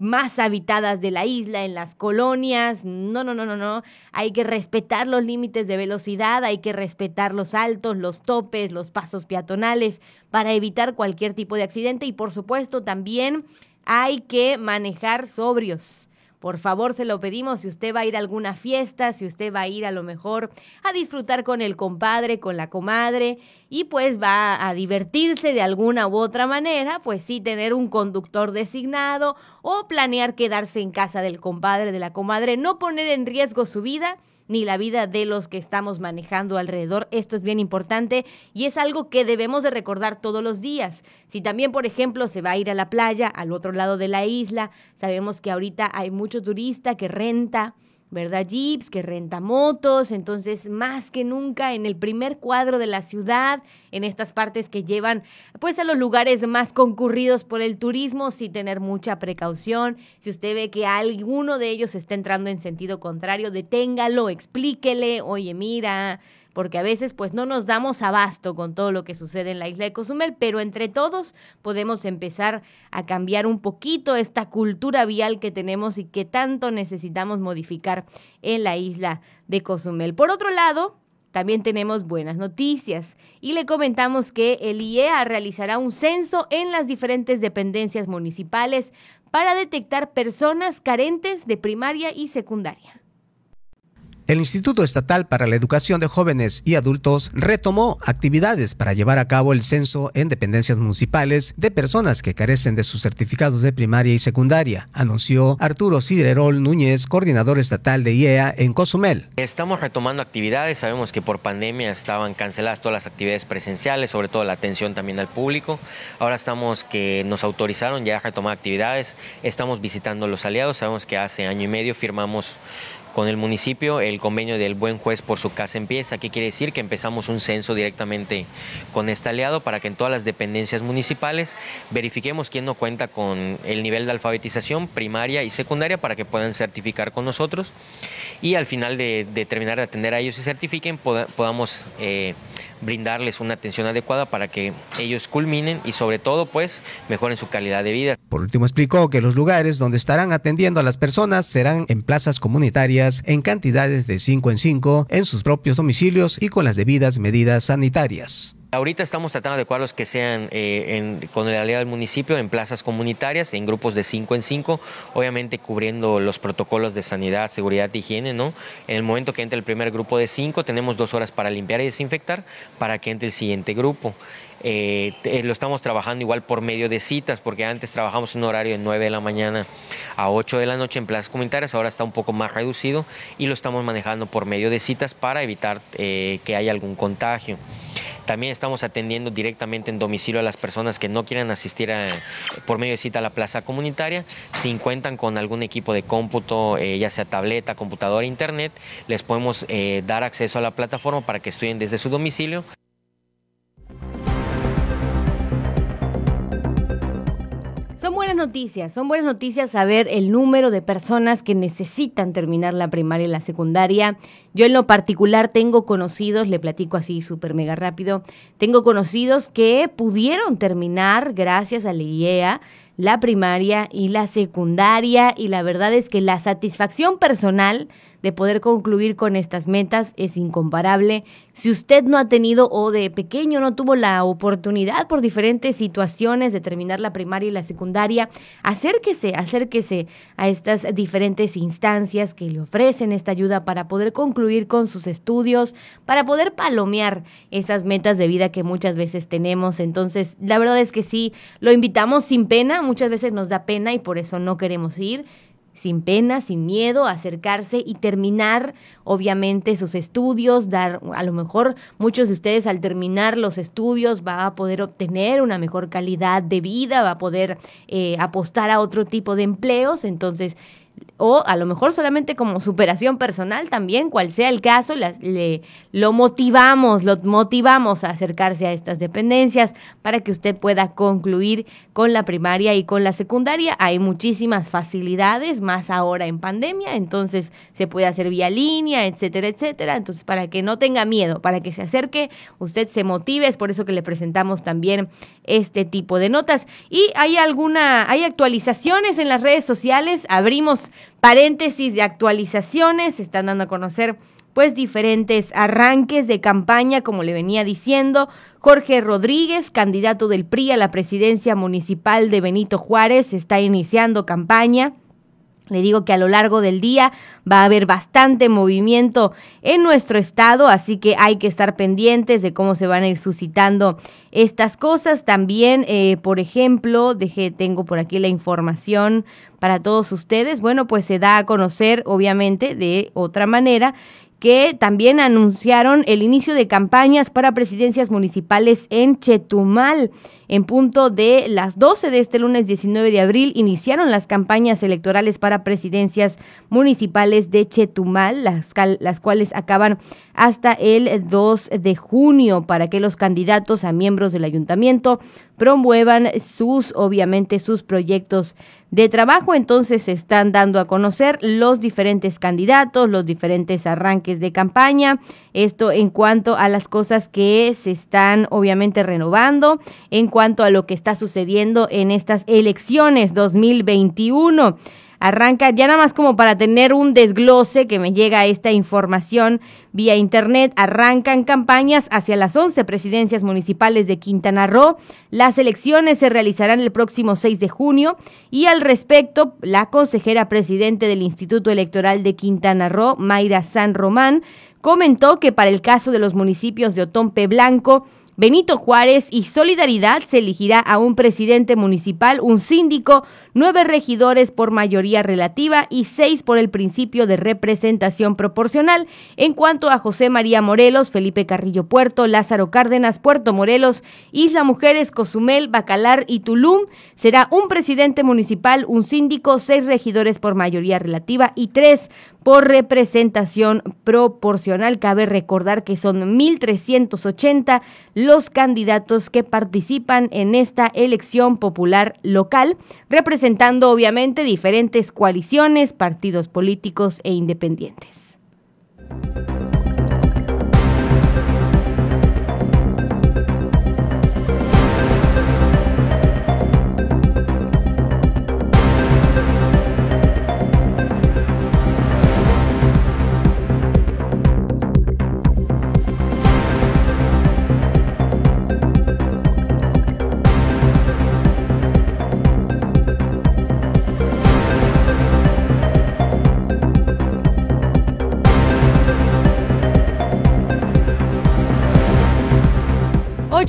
más habitadas de la isla, en las colonias. No, no, no, no, no. Hay que respetar los límites de velocidad, hay que respetar los altos, los topes, los pasos peatonales para evitar cualquier tipo de accidente y por supuesto también hay que manejar sobrios. Por favor, se lo pedimos si usted va a ir a alguna fiesta, si usted va a ir a lo mejor a disfrutar con el compadre, con la comadre y pues va a divertirse de alguna u otra manera, pues sí tener un conductor designado o planear quedarse en casa del compadre, de la comadre, no poner en riesgo su vida ni la vida de los que estamos manejando alrededor. Esto es bien importante y es algo que debemos de recordar todos los días. Si también, por ejemplo, se va a ir a la playa, al otro lado de la isla, sabemos que ahorita hay mucho turista que renta ¿verdad? Jeeps, que renta motos, entonces más que nunca en el primer cuadro de la ciudad, en estas partes que llevan pues a los lugares más concurridos por el turismo, sí tener mucha precaución. Si usted ve que alguno de ellos está entrando en sentido contrario, deténgalo, explíquele, oye, mira, porque a veces pues no nos damos abasto con todo lo que sucede en la isla de Cozumel, pero entre todos podemos empezar a cambiar un poquito esta cultura vial que tenemos y que tanto necesitamos modificar en la isla de Cozumel. Por otro lado, también tenemos buenas noticias y le comentamos que el IEA realizará un censo en las diferentes dependencias municipales para detectar personas carentes de primaria y secundaria. El Instituto Estatal para la Educación de Jóvenes y Adultos retomó actividades para llevar a cabo el censo en dependencias municipales de personas que carecen de sus certificados de primaria y secundaria, anunció Arturo Sidrerol Núñez, coordinador estatal de IEA en Cozumel. Estamos retomando actividades, sabemos que por pandemia estaban canceladas todas las actividades presenciales, sobre todo la atención también al público. Ahora estamos que nos autorizaron ya a retomar actividades, estamos visitando a los aliados, sabemos que hace año y medio firmamos con el municipio el convenio del buen juez por su casa empieza. ¿Qué quiere decir? Que empezamos un censo directamente con este aliado para que en todas las dependencias municipales verifiquemos quién no cuenta con el nivel de alfabetización primaria y secundaria para que puedan certificar con nosotros y al final de, terminar de atender a ellos y certifiquen podamos eh, brindarles una atención adecuada para que ellos culminen y sobre todo pues mejoren su calidad de vida. Por último explicó que los lugares donde estarán atendiendo a las personas serán en plazas comunitarias en cantidades de 5 en 5 en sus propios domicilios y con las debidas medidas sanitarias. Ahorita estamos tratando de adecuarlos que sean eh, con el aliado del municipio en plazas comunitarias, en grupos de 5 en 5, obviamente cubriendo los protocolos de sanidad, seguridad e higiene, ¿no? En el momento que entre el primer grupo de 5, tenemos dos horas para limpiar y desinfectar para que entre el siguiente grupo. Eh, eh, lo estamos trabajando igual por medio de citas, porque antes trabajamos un horario de 9 de la mañana a 8 de la noche en plazas comunitarias, ahora está un poco más reducido y lo estamos manejando por medio de citas para evitar que haya algún contagio. También estamos atendiendo directamente en domicilio a las personas que no quieran asistir por medio de cita a la plaza comunitaria. Si cuentan con algún equipo de cómputo, eh, ya sea tableta, computadora, internet, les podemos eh, dar acceso a la plataforma para que estudien desde su domicilio. Buenas noticias, son buenas noticias saber el número de personas que necesitan terminar la primaria y la secundaria. Yo en lo particular tengo conocidos, le platico así súper mega rápido, tengo conocidos que pudieron terminar gracias a la IEA la primaria y la secundaria y la verdad es que la satisfacción personal de poder concluir con estas metas es incomparable. Si usted no ha tenido o de pequeño no tuvo la oportunidad por diferentes situaciones de terminar la primaria y la secundaria, acérquese, acérquese a estas diferentes instancias que le ofrecen esta ayuda para poder concluir con sus estudios, para poder palomear esas metas de vida que muchas veces tenemos. Entonces, la verdad es que sí, lo invitamos sin pena, muchas veces nos da pena y por eso no queremos ir sin pena, sin miedo, acercarse y terminar, obviamente, sus estudios, dar, a lo mejor muchos de ustedes al terminar los estudios va a poder obtener una mejor calidad de vida, va a poder eh, apostar a otro tipo de empleos, entonces o a lo mejor solamente como superación personal también, cual sea el caso, le, lo motivamos, lo motivamos a acercarse a estas dependencias para que usted pueda concluir con la primaria y con la secundaria. Hay muchísimas facilidades, más ahora en pandemia, entonces se puede hacer vía línea, etcétera, etcétera. Entonces, para que no tenga miedo, para que se acerque, usted se motive, es por eso que le presentamos también este tipo de notas. Y hay alguna, hay actualizaciones en las redes sociales, abrimos paréntesis de actualizaciones, se están dando a conocer pues diferentes arranques de campaña, como le venía diciendo. Jorge Rodríguez, candidato del PRI a la presidencia municipal de Benito Juárez, está iniciando campaña. Le digo que a lo largo del día va a haber bastante movimiento en nuestro estado, así que hay que estar pendientes de cómo se van a ir suscitando estas cosas. También, eh, por ejemplo, dejé, tengo por aquí la información para todos ustedes. Bueno, pues se da a conocer, obviamente, de otra manera que también anunciaron el inicio de campañas para presidencias municipales en Chetumal. En punto de las 12 de este lunes 19 de abril iniciaron las campañas electorales para presidencias municipales de Chetumal, las, las cuales acaban hasta el 2 de junio para que los candidatos a miembros del ayuntamiento promuevan sus, obviamente, sus proyectos de trabajo. Entonces se están dando a conocer los diferentes candidatos, los diferentes arranques de campaña. Esto en cuanto a las cosas que se están obviamente renovando, en cuanto a lo que está sucediendo en estas elecciones 2021 arranca ya nada más como para tener un desglose que me llega esta información vía internet, arrancan campañas hacia las 11 presidencias municipales de Quintana Roo. Las elecciones se realizarán el próximo 6 de junio y al respecto, la consejera presidente del Instituto Electoral de Quintana Roo, Mayra San Román, comentó que para el caso de los municipios de Otompe Blanco, Benito Juárez y Solidaridad se elegirá a un presidente municipal, un síndico, nueve regidores por mayoría relativa y seis por el principio de representación proporcional. En cuanto a José María Morelos, Felipe Carrillo Puerto, Lázaro Cárdenas, Puerto Morelos, Isla Mujeres, Cozumel, Bacalar y Tulum, será un presidente municipal, un síndico, seis regidores por mayoría relativa y tres por representación proporcional. Cabe recordar que son 1.380 los candidatos que participan en esta elección popular local, representando obviamente diferentes coaliciones, partidos políticos e independientes.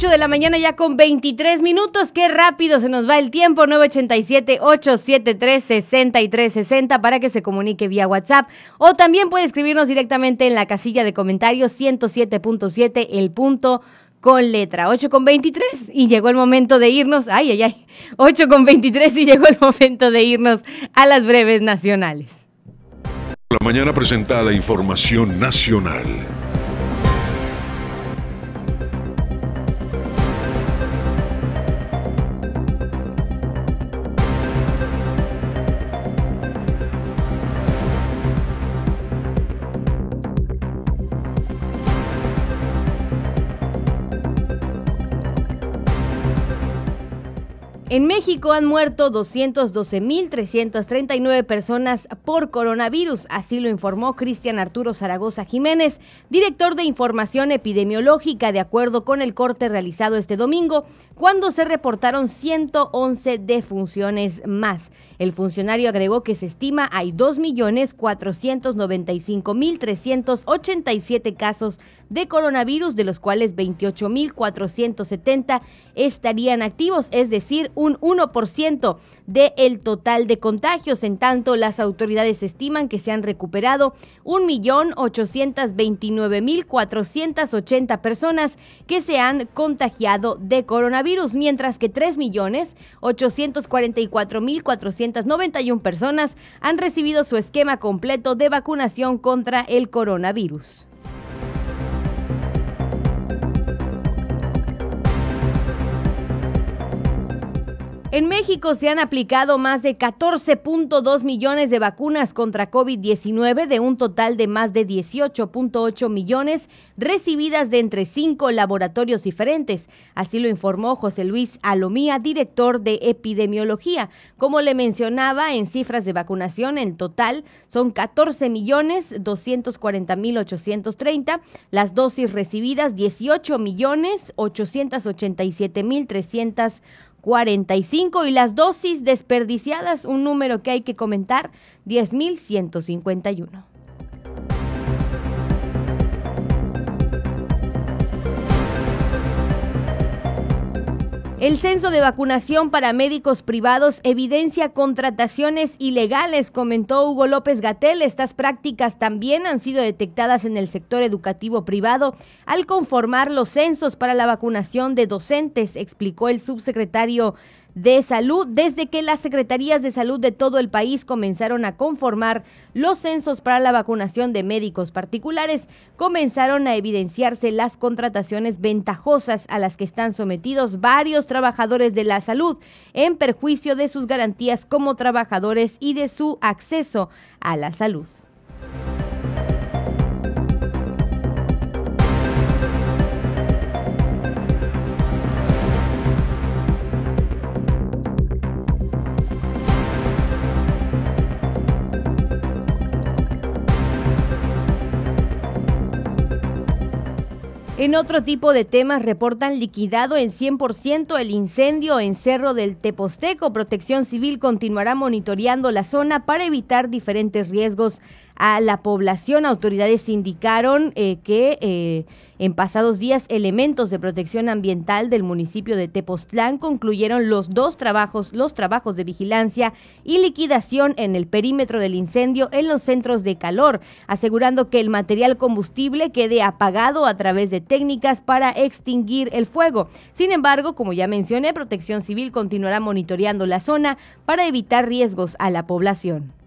8 de la mañana ya con 23 minutos. Qué rápido se nos va el tiempo. 987-873-6360 para que se comunique vía WhatsApp. O también puede escribirnos directamente en la casilla de comentarios 107.7 el punto con letra 8 con 23 y llegó el momento de irnos, ay, ay, ay, 8 con 23 y llegó el momento de irnos a las breves nacionales. La mañana presentada información nacional. En México han muerto 212.339 personas por coronavirus, así lo informó Cristian Arturo Zaragoza Jiménez, director de Información Epidemiológica, de acuerdo con el corte realizado este domingo, cuando se reportaron 111 defunciones más. El funcionario agregó que se estima hay 2.495.387 casos de coronavirus, de los cuales 28.470 estarían activos, es decir, un 1% del total de contagios. En tanto, las autoridades estiman que se han recuperado 1.829.480 personas que se han contagiado de coronavirus, mientras que 3.844.491 personas han recibido su esquema completo de vacunación contra el coronavirus. En México se han aplicado más de 14.2 millones de vacunas contra COVID-19 de un total de más de 18.8 millones recibidas de entre cinco laboratorios diferentes. Así lo informó José Luis Alomía, director de epidemiología. Como le mencionaba, en cifras de vacunación en total son 14 millones 240 mil 830. Las dosis recibidas 18 millones 887 mil 300 45 y las dosis desperdiciadas, un número que hay que comentar, 10.151. El censo de vacunación para médicos privados evidencia contrataciones ilegales, comentó Hugo López Gatel. Estas prácticas también han sido detectadas en el sector educativo privado al conformar los censos para la vacunación de docentes, explicó el subsecretario de Salud desde que las secretarías de salud de todo el país comenzaron a conformar los censos para la vacunación de médicos particulares, comenzaron a evidenciarse las contrataciones ventajosas a las que están sometidos varios trabajadores de la salud en perjuicio de sus garantías como trabajadores y de su acceso a la salud. En otro tipo de temas, reportan liquidado en 100% el incendio en Cerro del Teposteco. Protección Civil continuará monitoreando la zona para evitar diferentes riesgos a la población. Autoridades indicaron eh, que eh, en pasados días elementos de protección ambiental del municipio de Tepoztlán concluyeron los dos trabajos, los trabajos de vigilancia y liquidación en el perímetro del incendio en los centros de calor, asegurando que el material combustible quede apagado a través de técnicas para extinguir el fuego. Sin embargo, como ya mencioné, Protección Civil continuará monitoreando la zona para evitar riesgos a la población.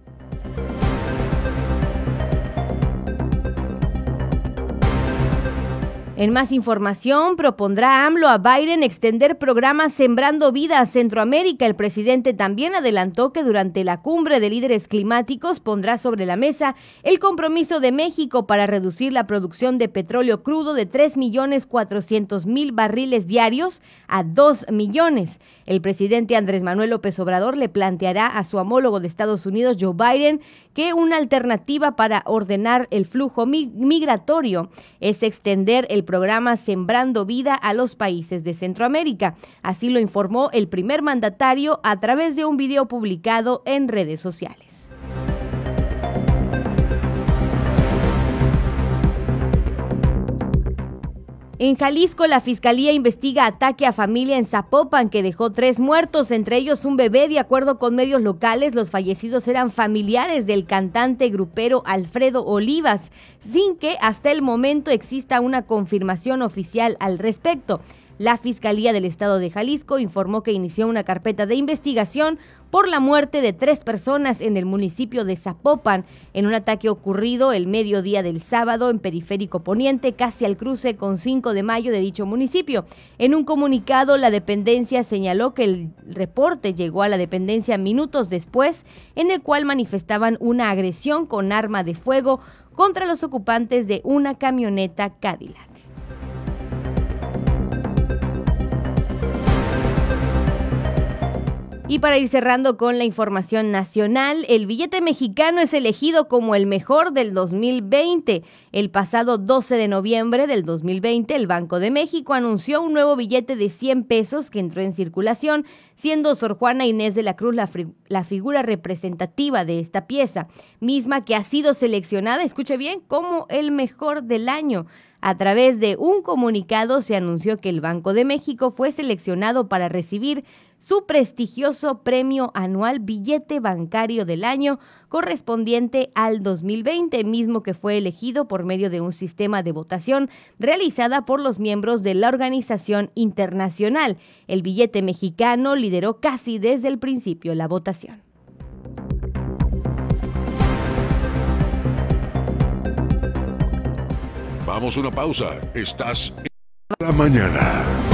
En más información, propondrá AMLO a Biden extender programas Sembrando Vida a Centroamérica. El presidente también adelantó que durante la cumbre de líderes climáticos pondrá sobre la mesa el compromiso de México para reducir la producción de petróleo crudo de 3 millones 400 mil barriles diarios a 2 millones. El presidente Andrés Manuel López Obrador le planteará a su homólogo de Estados Unidos, Joe Biden, que una alternativa para ordenar el flujo migratorio es extender el programa Sembrando Vida a los países de Centroamérica. Así lo informó el primer mandatario a través de un video publicado en redes sociales. En Jalisco, la fiscalía investiga ataque a familia en Zapopan que dejó tres muertos, entre ellos un bebé. De acuerdo con medios locales, los fallecidos eran familiares del cantante grupero Alfredo Olivas, sin que hasta el momento exista una confirmación oficial al respecto. La Fiscalía del Estado de Jalisco informó que inició una carpeta de investigación por la muerte de tres personas en el municipio de Zapopan en un ataque ocurrido el mediodía del sábado en Periférico Poniente, casi al cruce con 5 de mayo de dicho municipio. En un comunicado, la dependencia señaló que el reporte llegó a la dependencia minutos después, en el cual manifestaban una agresión con arma de fuego contra los ocupantes de una camioneta Cadillac. Y para ir cerrando con la información nacional, el billete mexicano es elegido como el mejor del 2020. El pasado 12 de noviembre del 2020, el Banco de México anunció un nuevo billete de 100 pesos que entró en circulación, siendo Sor Juana Inés de la Cruz la, la figura representativa de esta pieza, misma que ha sido seleccionada, escuche bien, como el mejor del año. A través de un comunicado se anunció que el Banco de México fue seleccionado para recibir su prestigioso premio anual Billete Bancario del Año correspondiente al 2020, mismo que fue elegido por medio de un sistema de votación realizada por los miembros de la organización internacional. El billete mexicano lideró casi desde el principio la votación. Vamos a una pausa. Estás en la mañana.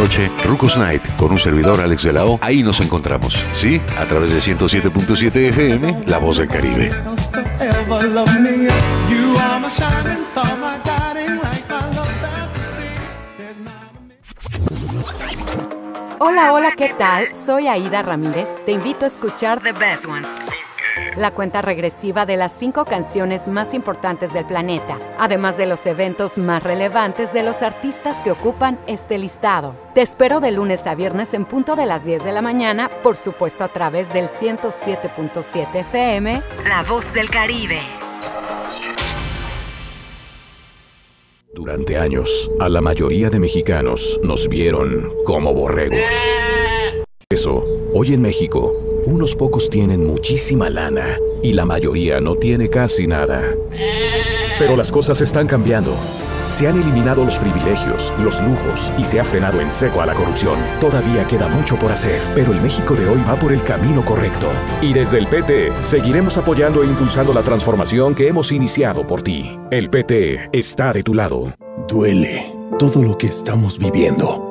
noche, Rucos Night, con un servidor Alex de la. Ahí nos encontramos, ¿sí? A través de 107.7 FM, La Voz del Caribe. Hola, hola, ¿qué tal? Soy Aida Ramírez. Te invito a escuchar The Best Ones la cuenta regresiva de las cinco canciones más importantes del planeta, además de los eventos más relevantes de los artistas que ocupan este listado. Te espero de lunes a viernes en punto de las 10 de la mañana, por supuesto a través del 107.7 FM, La Voz del Caribe. Durante años, a la mayoría de mexicanos nos vieron como borregos. Eso, hoy en México, unos pocos tienen muchísima lana y la mayoría no tiene casi nada. Pero las cosas están cambiando. Se han eliminado los privilegios, los lujos y se ha frenado en seco a la corrupción. Todavía queda mucho por hacer, pero el México de hoy va por el camino correcto. Y desde el PT seguiremos apoyando e impulsando la transformación que hemos iniciado por ti. El PT está de tu lado. Duele todo lo que estamos viviendo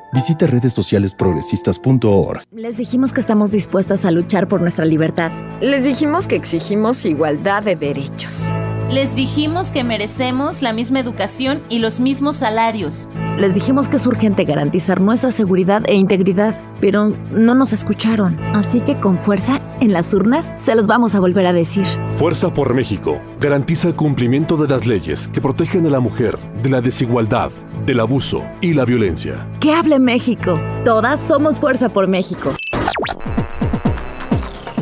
Visita redes sociales progresistas.org. Les dijimos que estamos dispuestas a luchar por nuestra libertad. Les dijimos que exigimos igualdad de derechos. Les dijimos que merecemos la misma educación y los mismos salarios. Les dijimos que es urgente garantizar nuestra seguridad e integridad, pero no nos escucharon. Así que con fuerza, en las urnas, se los vamos a volver a decir. Fuerza por México garantiza el cumplimiento de las leyes que protegen a la mujer de la desigualdad, del abuso y la violencia. Que hable México. Todas somos Fuerza por México.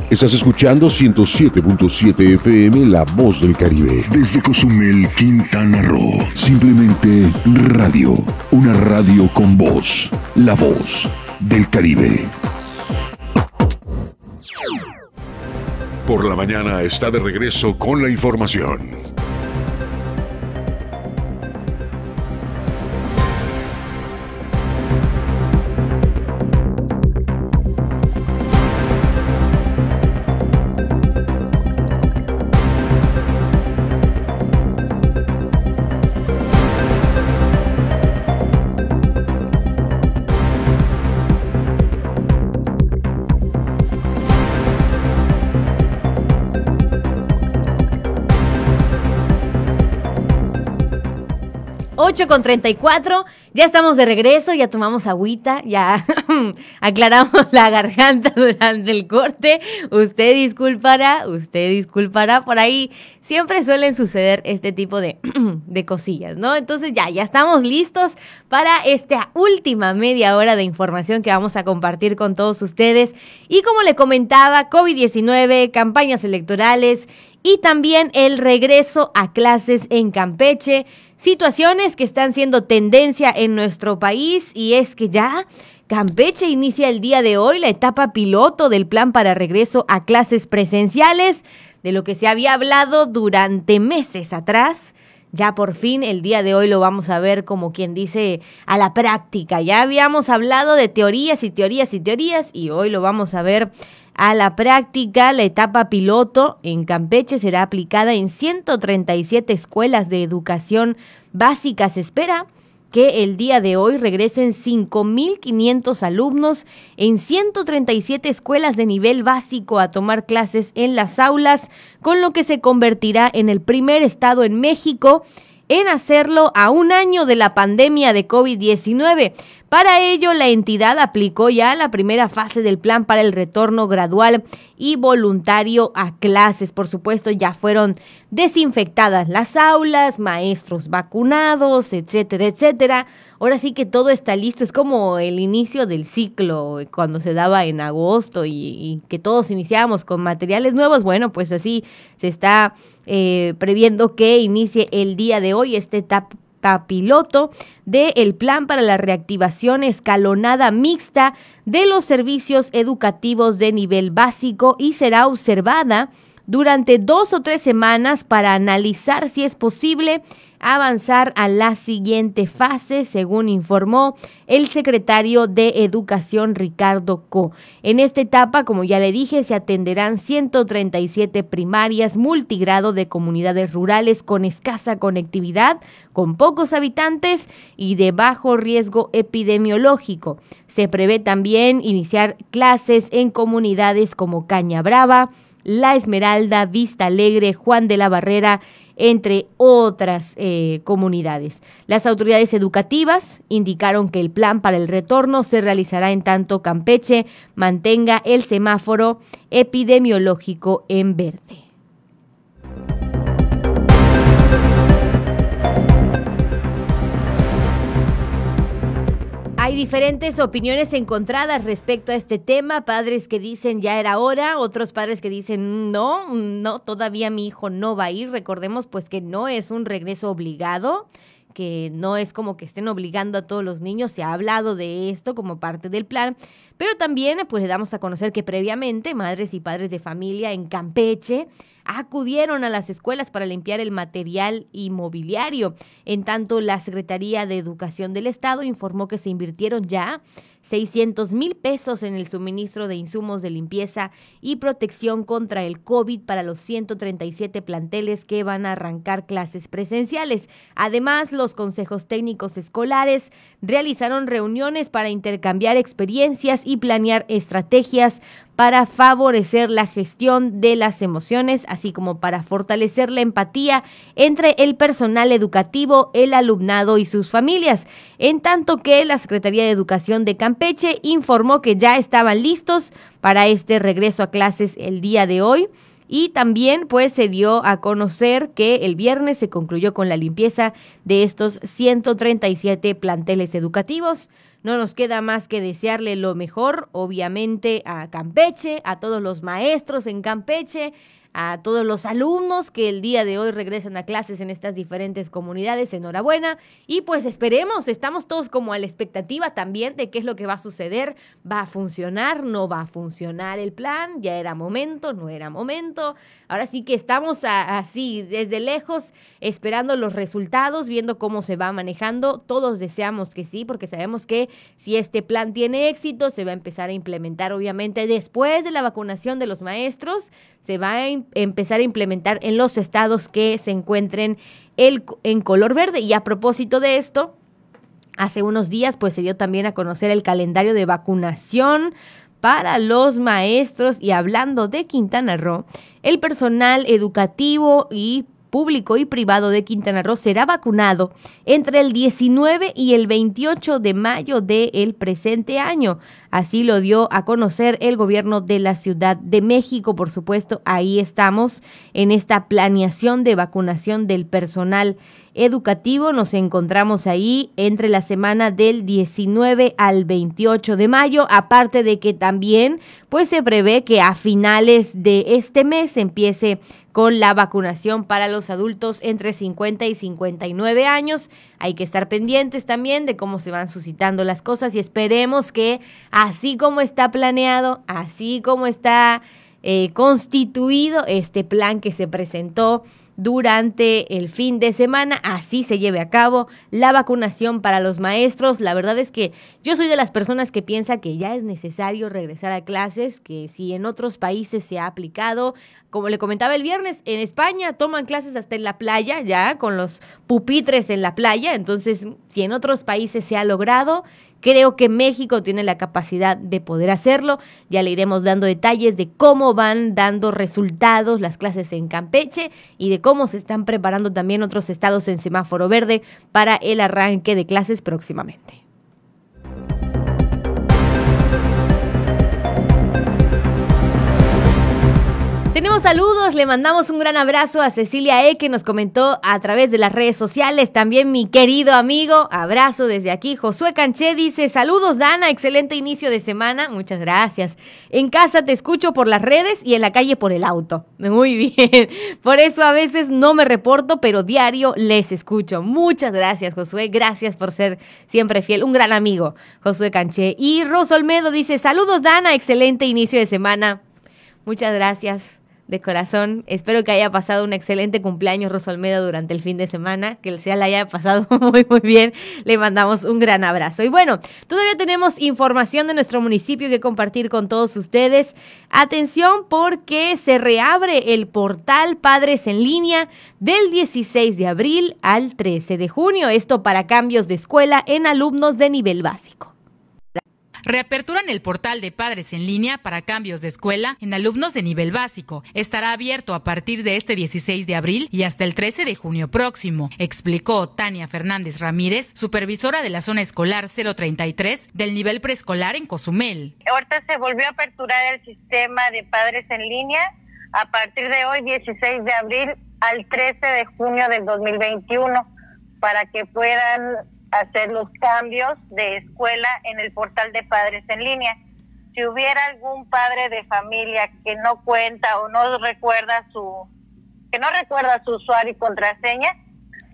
Estás escuchando 107.7 FM La Voz del Caribe. Desde Cozumel, Quintana Roo. Simplemente radio. Una radio con voz. La Voz del Caribe. Por la mañana está de regreso con la información. 8 con 34. Ya estamos de regreso, ya tomamos agüita, ya aclaramos la garganta durante el corte. Usted disculpará, usted disculpará por ahí. Siempre suelen suceder este tipo de, de cosillas, ¿no? Entonces ya, ya estamos listos para esta última media hora de información que vamos a compartir con todos ustedes. Y como le comentaba, COVID-19, campañas electorales y también el regreso a clases en Campeche situaciones que están siendo tendencia en nuestro país y es que ya Campeche inicia el día de hoy la etapa piloto del plan para regreso a clases presenciales, de lo que se había hablado durante meses atrás. Ya por fin el día de hoy lo vamos a ver como quien dice a la práctica. Ya habíamos hablado de teorías y teorías y teorías y hoy lo vamos a ver a la práctica. La etapa piloto en Campeche será aplicada en 137 escuelas de educación básica. Se espera que el día de hoy regresen 5.500 alumnos en 137 escuelas de nivel básico a tomar clases en las aulas, con lo que se convertirá en el primer estado en México en hacerlo a un año de la pandemia de COVID-19. Para ello, la entidad aplicó ya la primera fase del plan para el retorno gradual y voluntario a clases. Por supuesto, ya fueron desinfectadas las aulas, maestros vacunados, etcétera, etcétera. Ahora sí que todo está listo. Es como el inicio del ciclo cuando se daba en agosto y, que todos iniciábamos con materiales nuevos. Bueno, pues así se está eh, previendo que inicie el día de hoy este etapa piloto del Plan para la Reactivación Escalonada Mixta de los Servicios Educativos de Nivel Básico y será observada durante dos o tres semanas para analizar si es posible avanzar a la siguiente fase, según informó el secretario de Educación Ricardo Co. En esta etapa, como ya le dije, se atenderán 137 primarias multigrado de comunidades rurales con escasa conectividad, con pocos habitantes y de bajo riesgo epidemiológico. Se prevé también iniciar clases en comunidades como Caña Brava, La Esmeralda, Vista Alegre, Juan de la Barrera, entre otras eh, comunidades. Las autoridades educativas indicaron que el plan para el retorno se realizará en tanto Campeche mantenga el semáforo epidemiológico en verde. Hay diferentes opiniones encontradas respecto a este tema, padres que dicen ya era hora, otros padres que dicen no, no, todavía mi hijo no va a ir. Recordemos pues que no es un regreso obligado, que no es como que estén obligando a todos los niños, se ha hablado de esto como parte del plan, pero también pues le damos a conocer que previamente madres y padres de familia en Campeche acudieron a las escuelas para limpiar el material inmobiliario. En tanto, la Secretaría de Educación del Estado informó que se invirtieron ya 600 mil pesos en el suministro de insumos de limpieza y protección contra el COVID para los 137 planteles que van a arrancar clases presenciales. Además, los consejos técnicos escolares realizaron reuniones para intercambiar experiencias y planear estrategias para favorecer la gestión de las emociones, así como para fortalecer la empatía entre el personal educativo, el alumnado y sus familias. En tanto que la Secretaría de Educación de Campeche informó que ya estaban listos para este regreso a clases el día de hoy. Y también pues se dio a conocer que el viernes se concluyó con la limpieza de estos 137 planteles educativos. No nos queda más que desearle lo mejor, obviamente, a Campeche, a todos los maestros en Campeche, a todos los alumnos que el día de hoy regresan a clases en estas diferentes comunidades. Enhorabuena. Y pues esperemos, estamos todos como a la expectativa también de qué es lo que va a suceder. ¿Va a funcionar? ¿No va a funcionar el plan? ¿Ya era momento? ¿No era momento? Ahora sí que estamos así, desde lejos, esperando los resultados, viendo cómo se va manejando. Todos deseamos que sí, porque sabemos que si este plan tiene éxito, se va a empezar a implementar, obviamente, después de la vacunación de los maestros se va a empezar a implementar en los estados que se encuentren el, en color verde. Y a propósito de esto, hace unos días pues se dio también a conocer el calendario de vacunación para los maestros y hablando de Quintana Roo, el personal educativo y público y privado de Quintana Roo será vacunado entre el 19 y el 28 de mayo del presente año. Así lo dio a conocer el gobierno de la Ciudad de México. Por supuesto, ahí estamos en esta planeación de vacunación del personal educativo. Nos encontramos ahí entre la semana del 19 al 28 de mayo, aparte de que también pues se prevé que a finales de este mes empiece con la vacunación para los adultos entre 50 y 59 años. Hay que estar pendientes también de cómo se van suscitando las cosas y esperemos que así como está planeado, así como está eh, constituido este plan que se presentó durante el fin de semana. Así se lleve a cabo la vacunación para los maestros. La verdad es que yo soy de las personas que piensa que ya es necesario regresar a clases, que si en otros países se ha aplicado, como le comentaba el viernes, en España toman clases hasta en la playa, ya con los pupitres en la playa. Entonces, si en otros países se ha logrado, Creo que México tiene la capacidad de poder hacerlo. Ya le iremos dando detalles de cómo van dando resultados las clases en Campeche y de cómo se están preparando también otros estados en semáforo verde para el arranque de clases próximamente. Tenemos saludos, le mandamos un gran abrazo a Cecilia E que nos comentó a través de las redes sociales, también mi querido amigo, abrazo desde aquí. Josué Canché dice, saludos Dana, excelente inicio de semana, muchas gracias. En casa te escucho por las redes y en la calle por el auto. Muy bien, por eso a veces no me reporto, pero diario les escucho. Muchas gracias Josué, gracias por ser siempre fiel, un gran amigo Josué Canché. Y Rosa Olmedo dice, saludos Dana, excelente inicio de semana. Muchas gracias de corazón. Espero que haya pasado un excelente cumpleaños Rosolmedo durante el fin de semana, que el sea la haya pasado muy muy bien. Le mandamos un gran abrazo. Y bueno, todavía tenemos información de nuestro municipio que compartir con todos ustedes. Atención porque se reabre el portal Padres en línea del 16 de abril al 13 de junio. Esto para cambios de escuela en alumnos de nivel básico reaperturan el portal de padres en línea para cambios de escuela en alumnos de nivel básico. Estará abierto a partir de este 16 de abril y hasta el 13 de junio próximo, explicó Tania Fernández Ramírez, supervisora de la zona escolar 033 del nivel preescolar en Cozumel. Ahorita se volvió a aperturar el sistema de padres en línea a partir de hoy, 16 de abril, al 13 de junio del 2021, para que puedan hacer los cambios de escuela en el portal de padres en línea. Si hubiera algún padre de familia que no cuenta o no recuerda su que no recuerda su usuario y contraseña,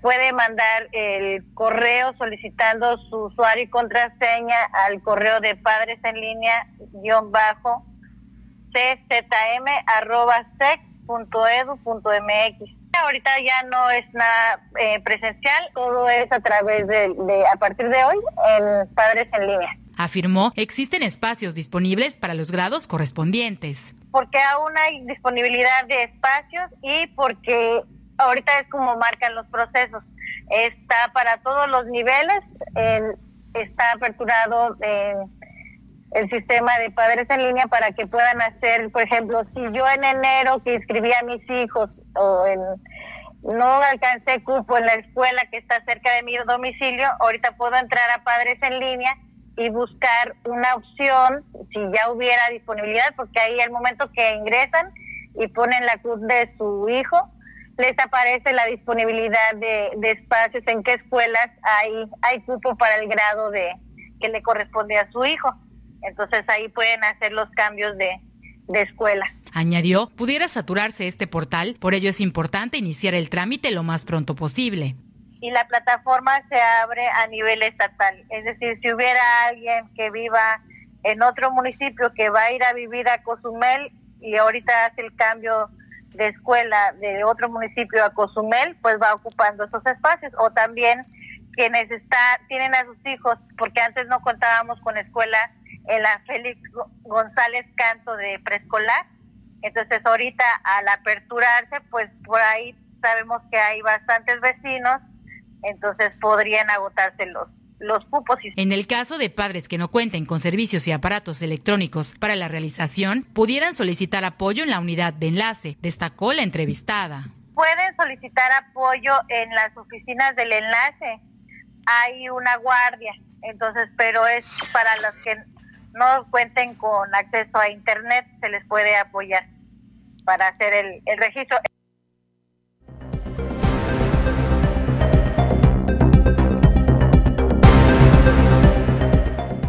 puede mandar el correo solicitando su usuario y contraseña al correo de padres en línea guion bajo czm arroba Ahorita ya no es nada eh, presencial, todo es a través de, a partir de hoy, en Padres en Línea. Afirmó existen espacios disponibles para los grados correspondientes. Porque aún hay disponibilidad de espacios y porque ahorita es como marcan los procesos. Está para todos los niveles, está aperturado eh, el sistema de padres en línea para que puedan hacer, por ejemplo, si yo en enero que inscribí a mis hijos o en no alcancé cupo en la escuela que está cerca de mi domicilio, ahorita puedo entrar a Padres en línea y buscar una opción si ya hubiera disponibilidad, porque ahí al momento que ingresan y ponen la cruz de su hijo, les aparece la disponibilidad de, espacios en qué escuelas hay, hay cupo para el grado de que le corresponde a su hijo. Entonces ahí pueden hacer los cambios de, de escuela. Añadió, pudiera saturarse este portal, por ello es importante iniciar el trámite lo más pronto posible. Y la plataforma se abre a nivel estatal, es decir, si hubiera alguien que viva en otro municipio que va a ir a vivir a Cozumel y ahorita hace el cambio de escuela de otro municipio a Cozumel, pues va ocupando esos espacios. O también quienes está, tienen a sus hijos, porque antes no contábamos con escuela en la Félix González Canto de preescolar, entonces ahorita al aperturarse, pues por ahí sabemos que hay bastantes vecinos, entonces podrían agotarse los, los cupos. En el caso de padres que no cuenten con servicios y aparatos electrónicos para la realización, pudieran solicitar apoyo en la unidad de enlace, destacó la entrevistada. Pueden solicitar apoyo en las oficinas del enlace. Hay una guardia, entonces, pero es para los que no cuenten con acceso a Internet, se les puede apoyar para hacer el, el registro.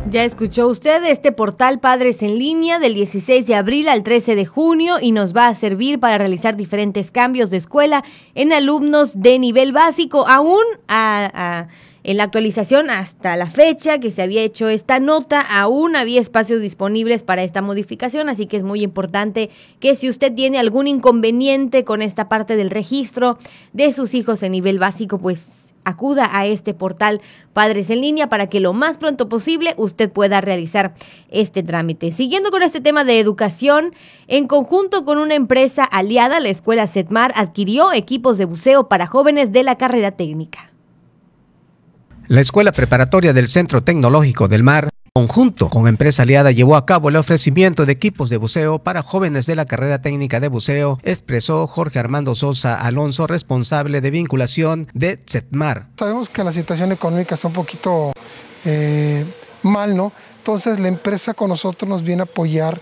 Ya escuchó usted este portal Padres en línea del 16 de abril al 13 de junio y nos va a servir para realizar diferentes cambios de escuela en alumnos de nivel básico, aún a, a en la actualización hasta la fecha que se había hecho esta nota, aún había espacios disponibles para esta modificación, así que es muy importante que si usted tiene algún inconveniente con esta parte del registro de sus hijos en nivel básico, pues acuda a este portal Padres en línea para que lo más pronto posible usted pueda realizar este trámite. Siguiendo con este tema de educación, en conjunto con una empresa aliada, la escuela Setmar adquirió equipos de buceo para jóvenes de la carrera técnica. La Escuela Preparatoria del Centro Tecnológico del Mar, conjunto con empresa aliada, llevó a cabo el ofrecimiento de equipos de buceo para jóvenes de la carrera técnica de buceo, expresó Jorge Armando Sosa Alonso, responsable de vinculación de CETMAR. Sabemos que la situación económica está un poquito eh, mal, ¿no? Entonces la empresa con nosotros nos viene a apoyar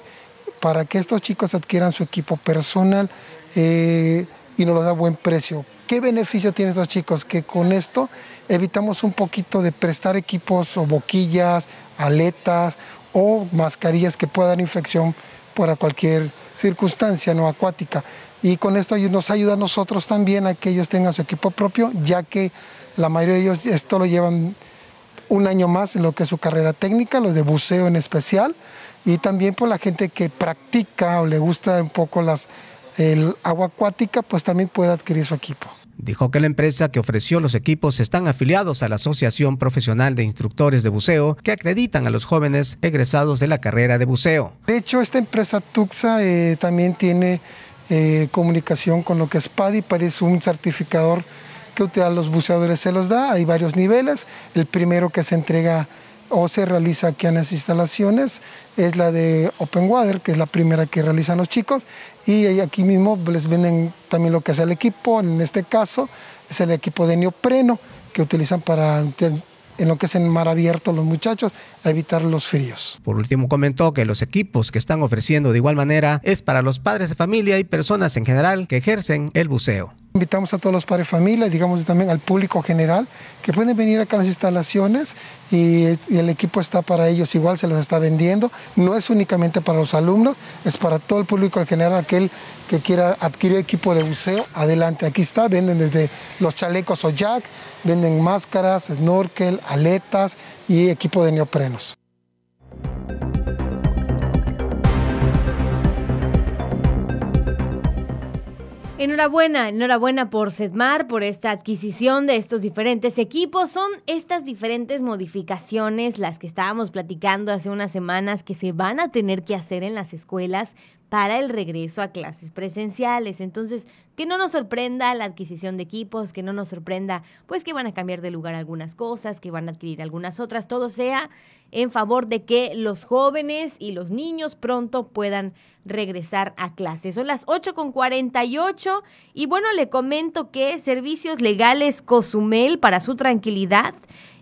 para que estos chicos adquieran su equipo personal eh, y nos lo da a buen precio. ¿Qué beneficio tienen estos chicos? Que con esto evitamos un poquito de prestar equipos o boquillas, aletas o mascarillas que puedan dar infección para cualquier circunstancia no acuática. Y con esto nos ayuda a nosotros también a que ellos tengan su equipo propio, ya que la mayoría de ellos esto lo llevan un año más en lo que es su carrera técnica, los de buceo en especial, y también por la gente que practica o le gusta un poco el agua acuática, pues también puede adquirir su equipo. Dijo que la empresa que ofreció los equipos están afiliados a la Asociación Profesional de Instructores de Buceo que acreditan a los jóvenes egresados de la carrera de buceo. De hecho, esta empresa Tuxa eh, también tiene eh, comunicación con lo que es PADI. PADI es un certificador que a los buceadores se los da. Hay varios niveles. El primero que se entrega o se realiza aquí en las instalaciones es la de Open Water, que es la primera que realizan los chicos, y aquí mismo les venden también lo que es el equipo, en este caso es el equipo de neopreno que utilizan para en lo que es en mar abierto los muchachos, a evitar los fríos. Por último comentó que los equipos que están ofreciendo de igual manera es para los padres de familia y personas en general que ejercen el buceo. Invitamos a todos los padres de familia, digamos también al público general, que pueden venir acá a las instalaciones y, el equipo está para ellos, igual se les está vendiendo. No es únicamente para los alumnos, es para todo el público en general, aquel que quiera adquirir equipo de buceo, adelante, aquí está, venden desde los chalecos o jack, venden máscaras, snorkel, aletas y equipo de neoprenos. Enhorabuena, enhorabuena por Sedmar, por esta adquisición de estos diferentes equipos. Son estas diferentes modificaciones las que estábamos platicando hace unas semanas que se van a tener que hacer en las escuelas para el regreso a clases presenciales. Entonces, que no nos sorprenda la adquisición de equipos, que no nos sorprenda pues que van a cambiar de lugar algunas cosas, que van a adquirir algunas otras, todo sea en favor de que los jóvenes y los niños pronto puedan regresar a clases. Son las 8 con 48 y bueno, le comento que Servicios Legales Cozumel para su tranquilidad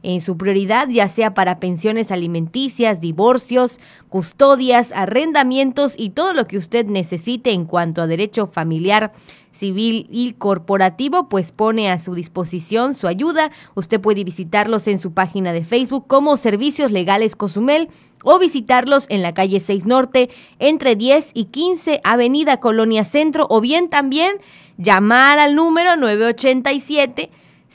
en su prioridad, ya sea para pensiones alimenticias, divorcios, custodias, arrendamientos y todo lo que usted necesite en cuanto a derecho familiar civil y corporativo, pues pone a su disposición su ayuda. Usted puede visitarlos en su página de Facebook como Servicios Legales Cozumel o visitarlos en la calle 6 Norte entre 10 y 15 Avenida Colonia Centro o bien también llamar al número 987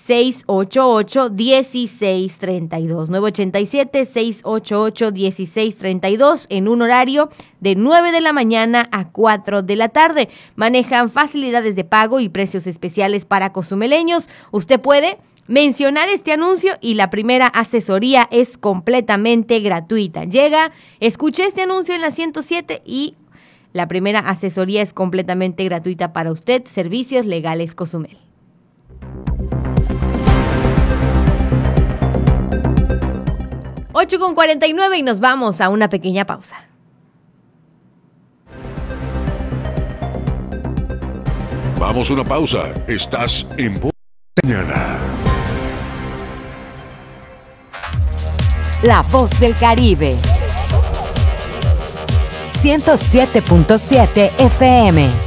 688-1632. 987-688-1632 en un horario de 9 de la mañana a 4 de la tarde. Manejan facilidades de pago y precios especiales para cozumeleños. Usted puede mencionar este anuncio y la primera asesoría es completamente gratuita. Llega, escuché este anuncio en la 107 y la primera asesoría es completamente gratuita para usted. Servicios Legales Cozumel. 8 con 49 y nos vamos a una pequeña pausa. Vamos a una pausa. Estás en mañana. La voz del Caribe. 107.7 FM.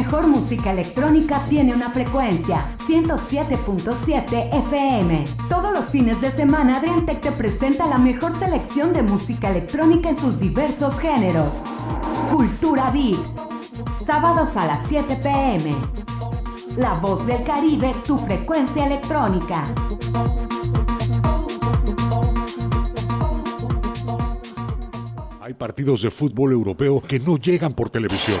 Mejor música electrónica tiene una frecuencia, 107.7 FM. Todos los fines de semana Adriantec te presenta la mejor selección de música electrónica en sus diversos géneros. Cultura Beat. Sábados a las 7 pm. La voz del Caribe, tu frecuencia electrónica. Hay partidos de fútbol europeo que no llegan por televisión.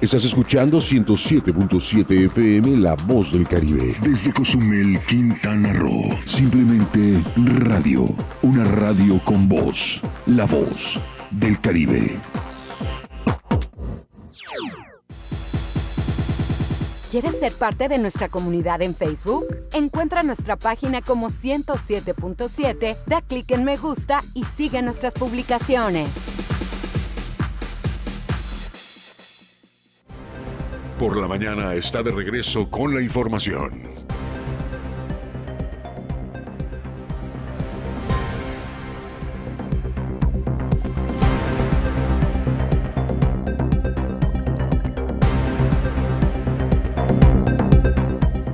Estás escuchando 107.7 FM La Voz del Caribe. Desde Cozumel, Quintana Roo. Simplemente radio. Una radio con voz. La Voz del Caribe. ¿Quieres ser parte de nuestra comunidad en Facebook? Encuentra nuestra página como 107.7, da clic en me gusta y sigue nuestras publicaciones. Por la mañana está de regreso con la información.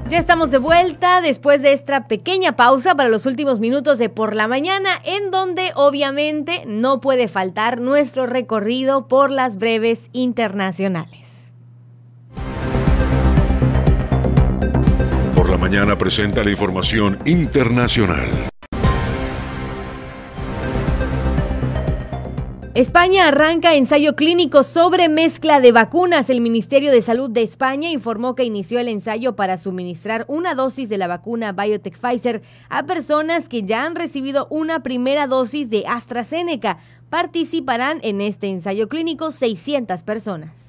Ya estamos de vuelta después de esta pequeña pausa para los últimos minutos de por la mañana, en donde obviamente no puede faltar nuestro recorrido por las breves internacionales. La mañana presenta la información internacional. España arranca ensayo clínico sobre mezcla de vacunas. El Ministerio de Salud de España informó que inició el ensayo para suministrar una dosis de la vacuna BioTech Pfizer a personas que ya han recibido una primera dosis de AstraZeneca. Participarán en este ensayo clínico 600 personas.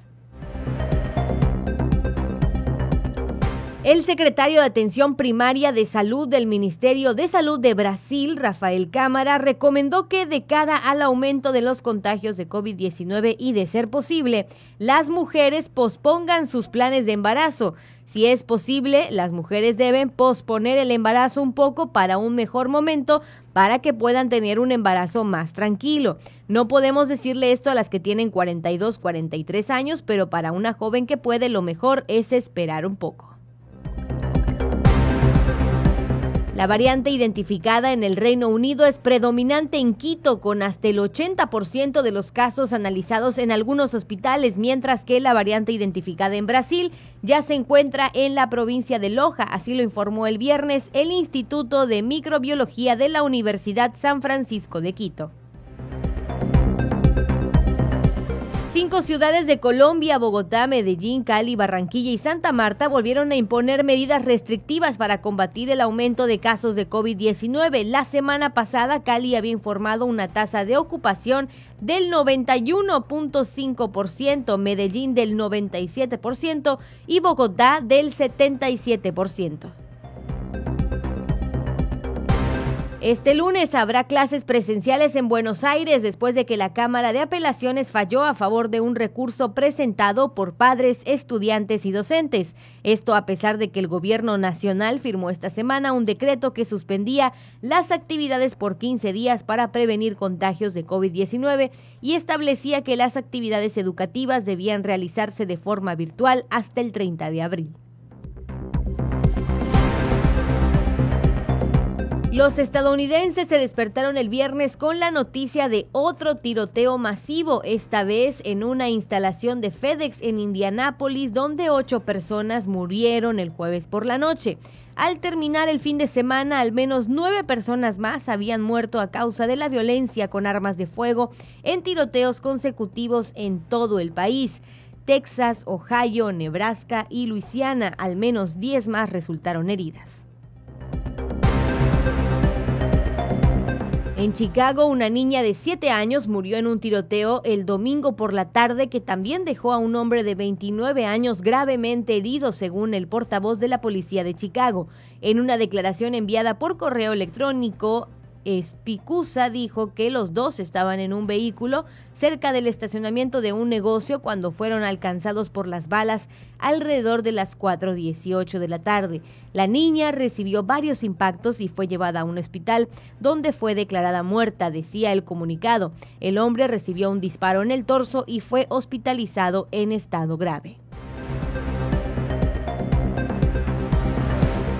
El secretario de Atención Primaria de Salud del Ministerio de Salud de Brasil, Rafael Cámara, recomendó que de cara al aumento de los contagios de COVID-19 y de ser posible, las mujeres pospongan sus planes de embarazo. Si es posible, las mujeres deben posponer el embarazo un poco para un mejor momento para que puedan tener un embarazo más tranquilo. No podemos decirle esto a las que tienen 42, 43 años, pero para una joven que puede lo mejor es esperar un poco. La variante identificada en el Reino Unido es predominante en Quito, con hasta el 80% de los casos analizados en algunos hospitales, mientras que la variante identificada en Brasil ya se encuentra en la provincia de Loja, así lo informó el viernes el Instituto de Microbiología de la Universidad San Francisco de Quito. Cinco ciudades de Colombia, Bogotá, Medellín, Cali, Barranquilla y Santa Marta volvieron a imponer medidas restrictivas para combatir el aumento de casos de COVID-19. La semana pasada, Cali había informado una tasa de ocupación del 91.5%, Medellín del 97% y Bogotá del 77%. Este lunes habrá clases presenciales en Buenos Aires después de que la Cámara de Apelaciones falló a favor de un recurso presentado por padres, estudiantes y docentes. Esto a pesar de que el gobierno nacional firmó esta semana un decreto que suspendía las actividades por 15 días para prevenir contagios de COVID-19 y establecía que las actividades educativas debían realizarse de forma virtual hasta el 30 de abril. Los estadounidenses se despertaron el viernes con la noticia de otro tiroteo masivo, esta vez en una instalación de FedEx en Indianápolis, donde ocho personas murieron el jueves por la noche. Al terminar el fin de semana, al menos nueve personas más habían muerto a causa de la violencia con armas de fuego en tiroteos consecutivos en todo el país. Texas, Ohio, Nebraska y Luisiana, al menos diez más resultaron heridas. En Chicago, una niña de 7 años murió en un tiroteo el domingo por la tarde que también dejó a un hombre de 29 años gravemente herido, según el portavoz de la policía de Chicago. En una declaración enviada por correo electrónico Espicusa dijo que los dos estaban en un vehículo cerca del estacionamiento de un negocio cuando fueron alcanzados por las balas alrededor de las 4.18 de la tarde. La niña recibió varios impactos y fue llevada a un hospital donde fue declarada muerta, decía el comunicado. El hombre recibió un disparo en el torso y fue hospitalizado en estado grave.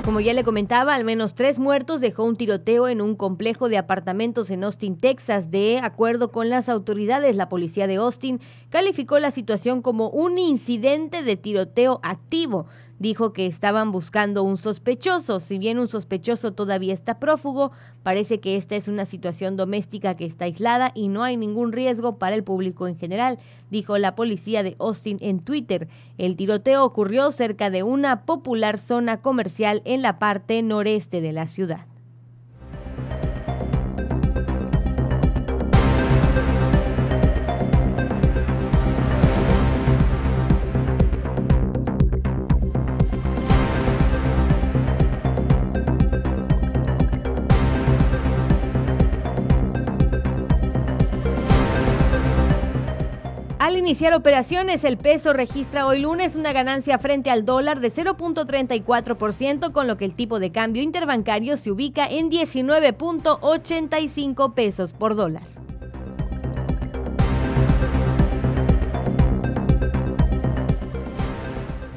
Como ya le comentaba, al menos tres muertos dejó un tiroteo en un complejo de apartamentos en Austin, Texas. De acuerdo con las autoridades, la policía de Austin calificó la situación como un incidente de tiroteo activo dijo que estaban buscando un sospechoso. Si bien un sospechoso todavía está prófugo, parece que esta es una situación doméstica que está aislada y no hay ningún riesgo para el público en general, dijo la policía de Austin en Twitter. El tiroteo ocurrió cerca de una popular zona comercial en la parte noreste de la ciudad. Iniciar operaciones, el peso registra hoy lunes una ganancia frente al dólar de 0.34%, con lo que el tipo de cambio interbancario se ubica en 19.85 pesos por dólar.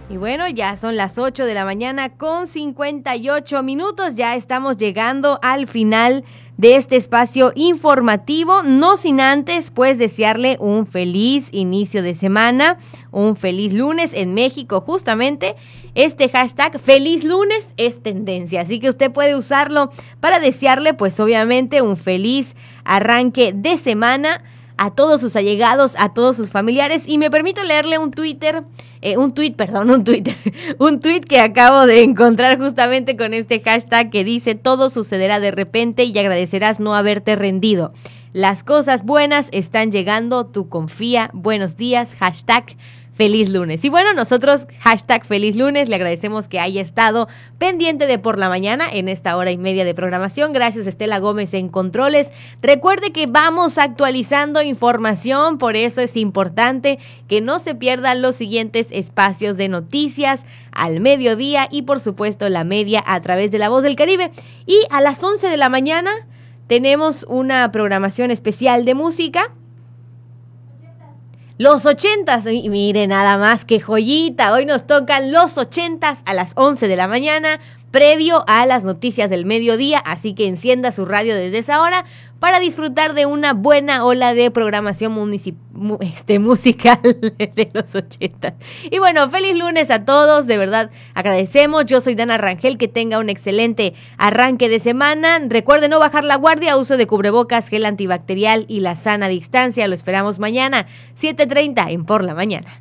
Y bueno, ya son las 8 de la mañana con 58 minutos. Ya estamos llegando al final de este espacio informativo. No sin antes, pues, desearle un feliz inicio de semana, un feliz lunes en México, justamente. Este hashtag feliz lunes es tendencia, así que usted puede usarlo para desearle, pues, obviamente, un feliz arranque de semana a todos sus allegados, a todos sus familiares. Y me permito leerle un Twitter, eh, un tweet, perdón, un Twitter, un tweet que acabo de encontrar justamente con este hashtag que dice todo sucederá de repente y agradecerás no haberte rendido. Las cosas buenas están llegando, tú confía. Buenos días, hashtag feliz lunes. Y bueno, nosotros, hashtag feliz lunes, le agradecemos que haya estado pendiente de por la mañana en esta hora y media de programación. Gracias Estela Gómez en Controles. Recuerde que vamos actualizando información, por eso es importante que no se pierdan los siguientes espacios de noticias al mediodía y por supuesto la media a través de La Voz del Caribe. Y a las 11 de la mañana tenemos una programación especial de música los ochentas, mire nada más que joyita, hoy nos tocan los ochentas a las 11 de la mañana, previo a las noticias del mediodía, así que encienda su radio desde esa hora para disfrutar de una buena ola de programación este, musical de los ochentas. Y bueno, feliz lunes a todos, de verdad agradecemos. Yo soy Dana Rangel, que tenga un excelente arranque de semana. Recuerde no bajar la guardia, uso de cubrebocas, gel antibacterial y la sana distancia. Lo esperamos mañana, 7.30 en Por la Mañana.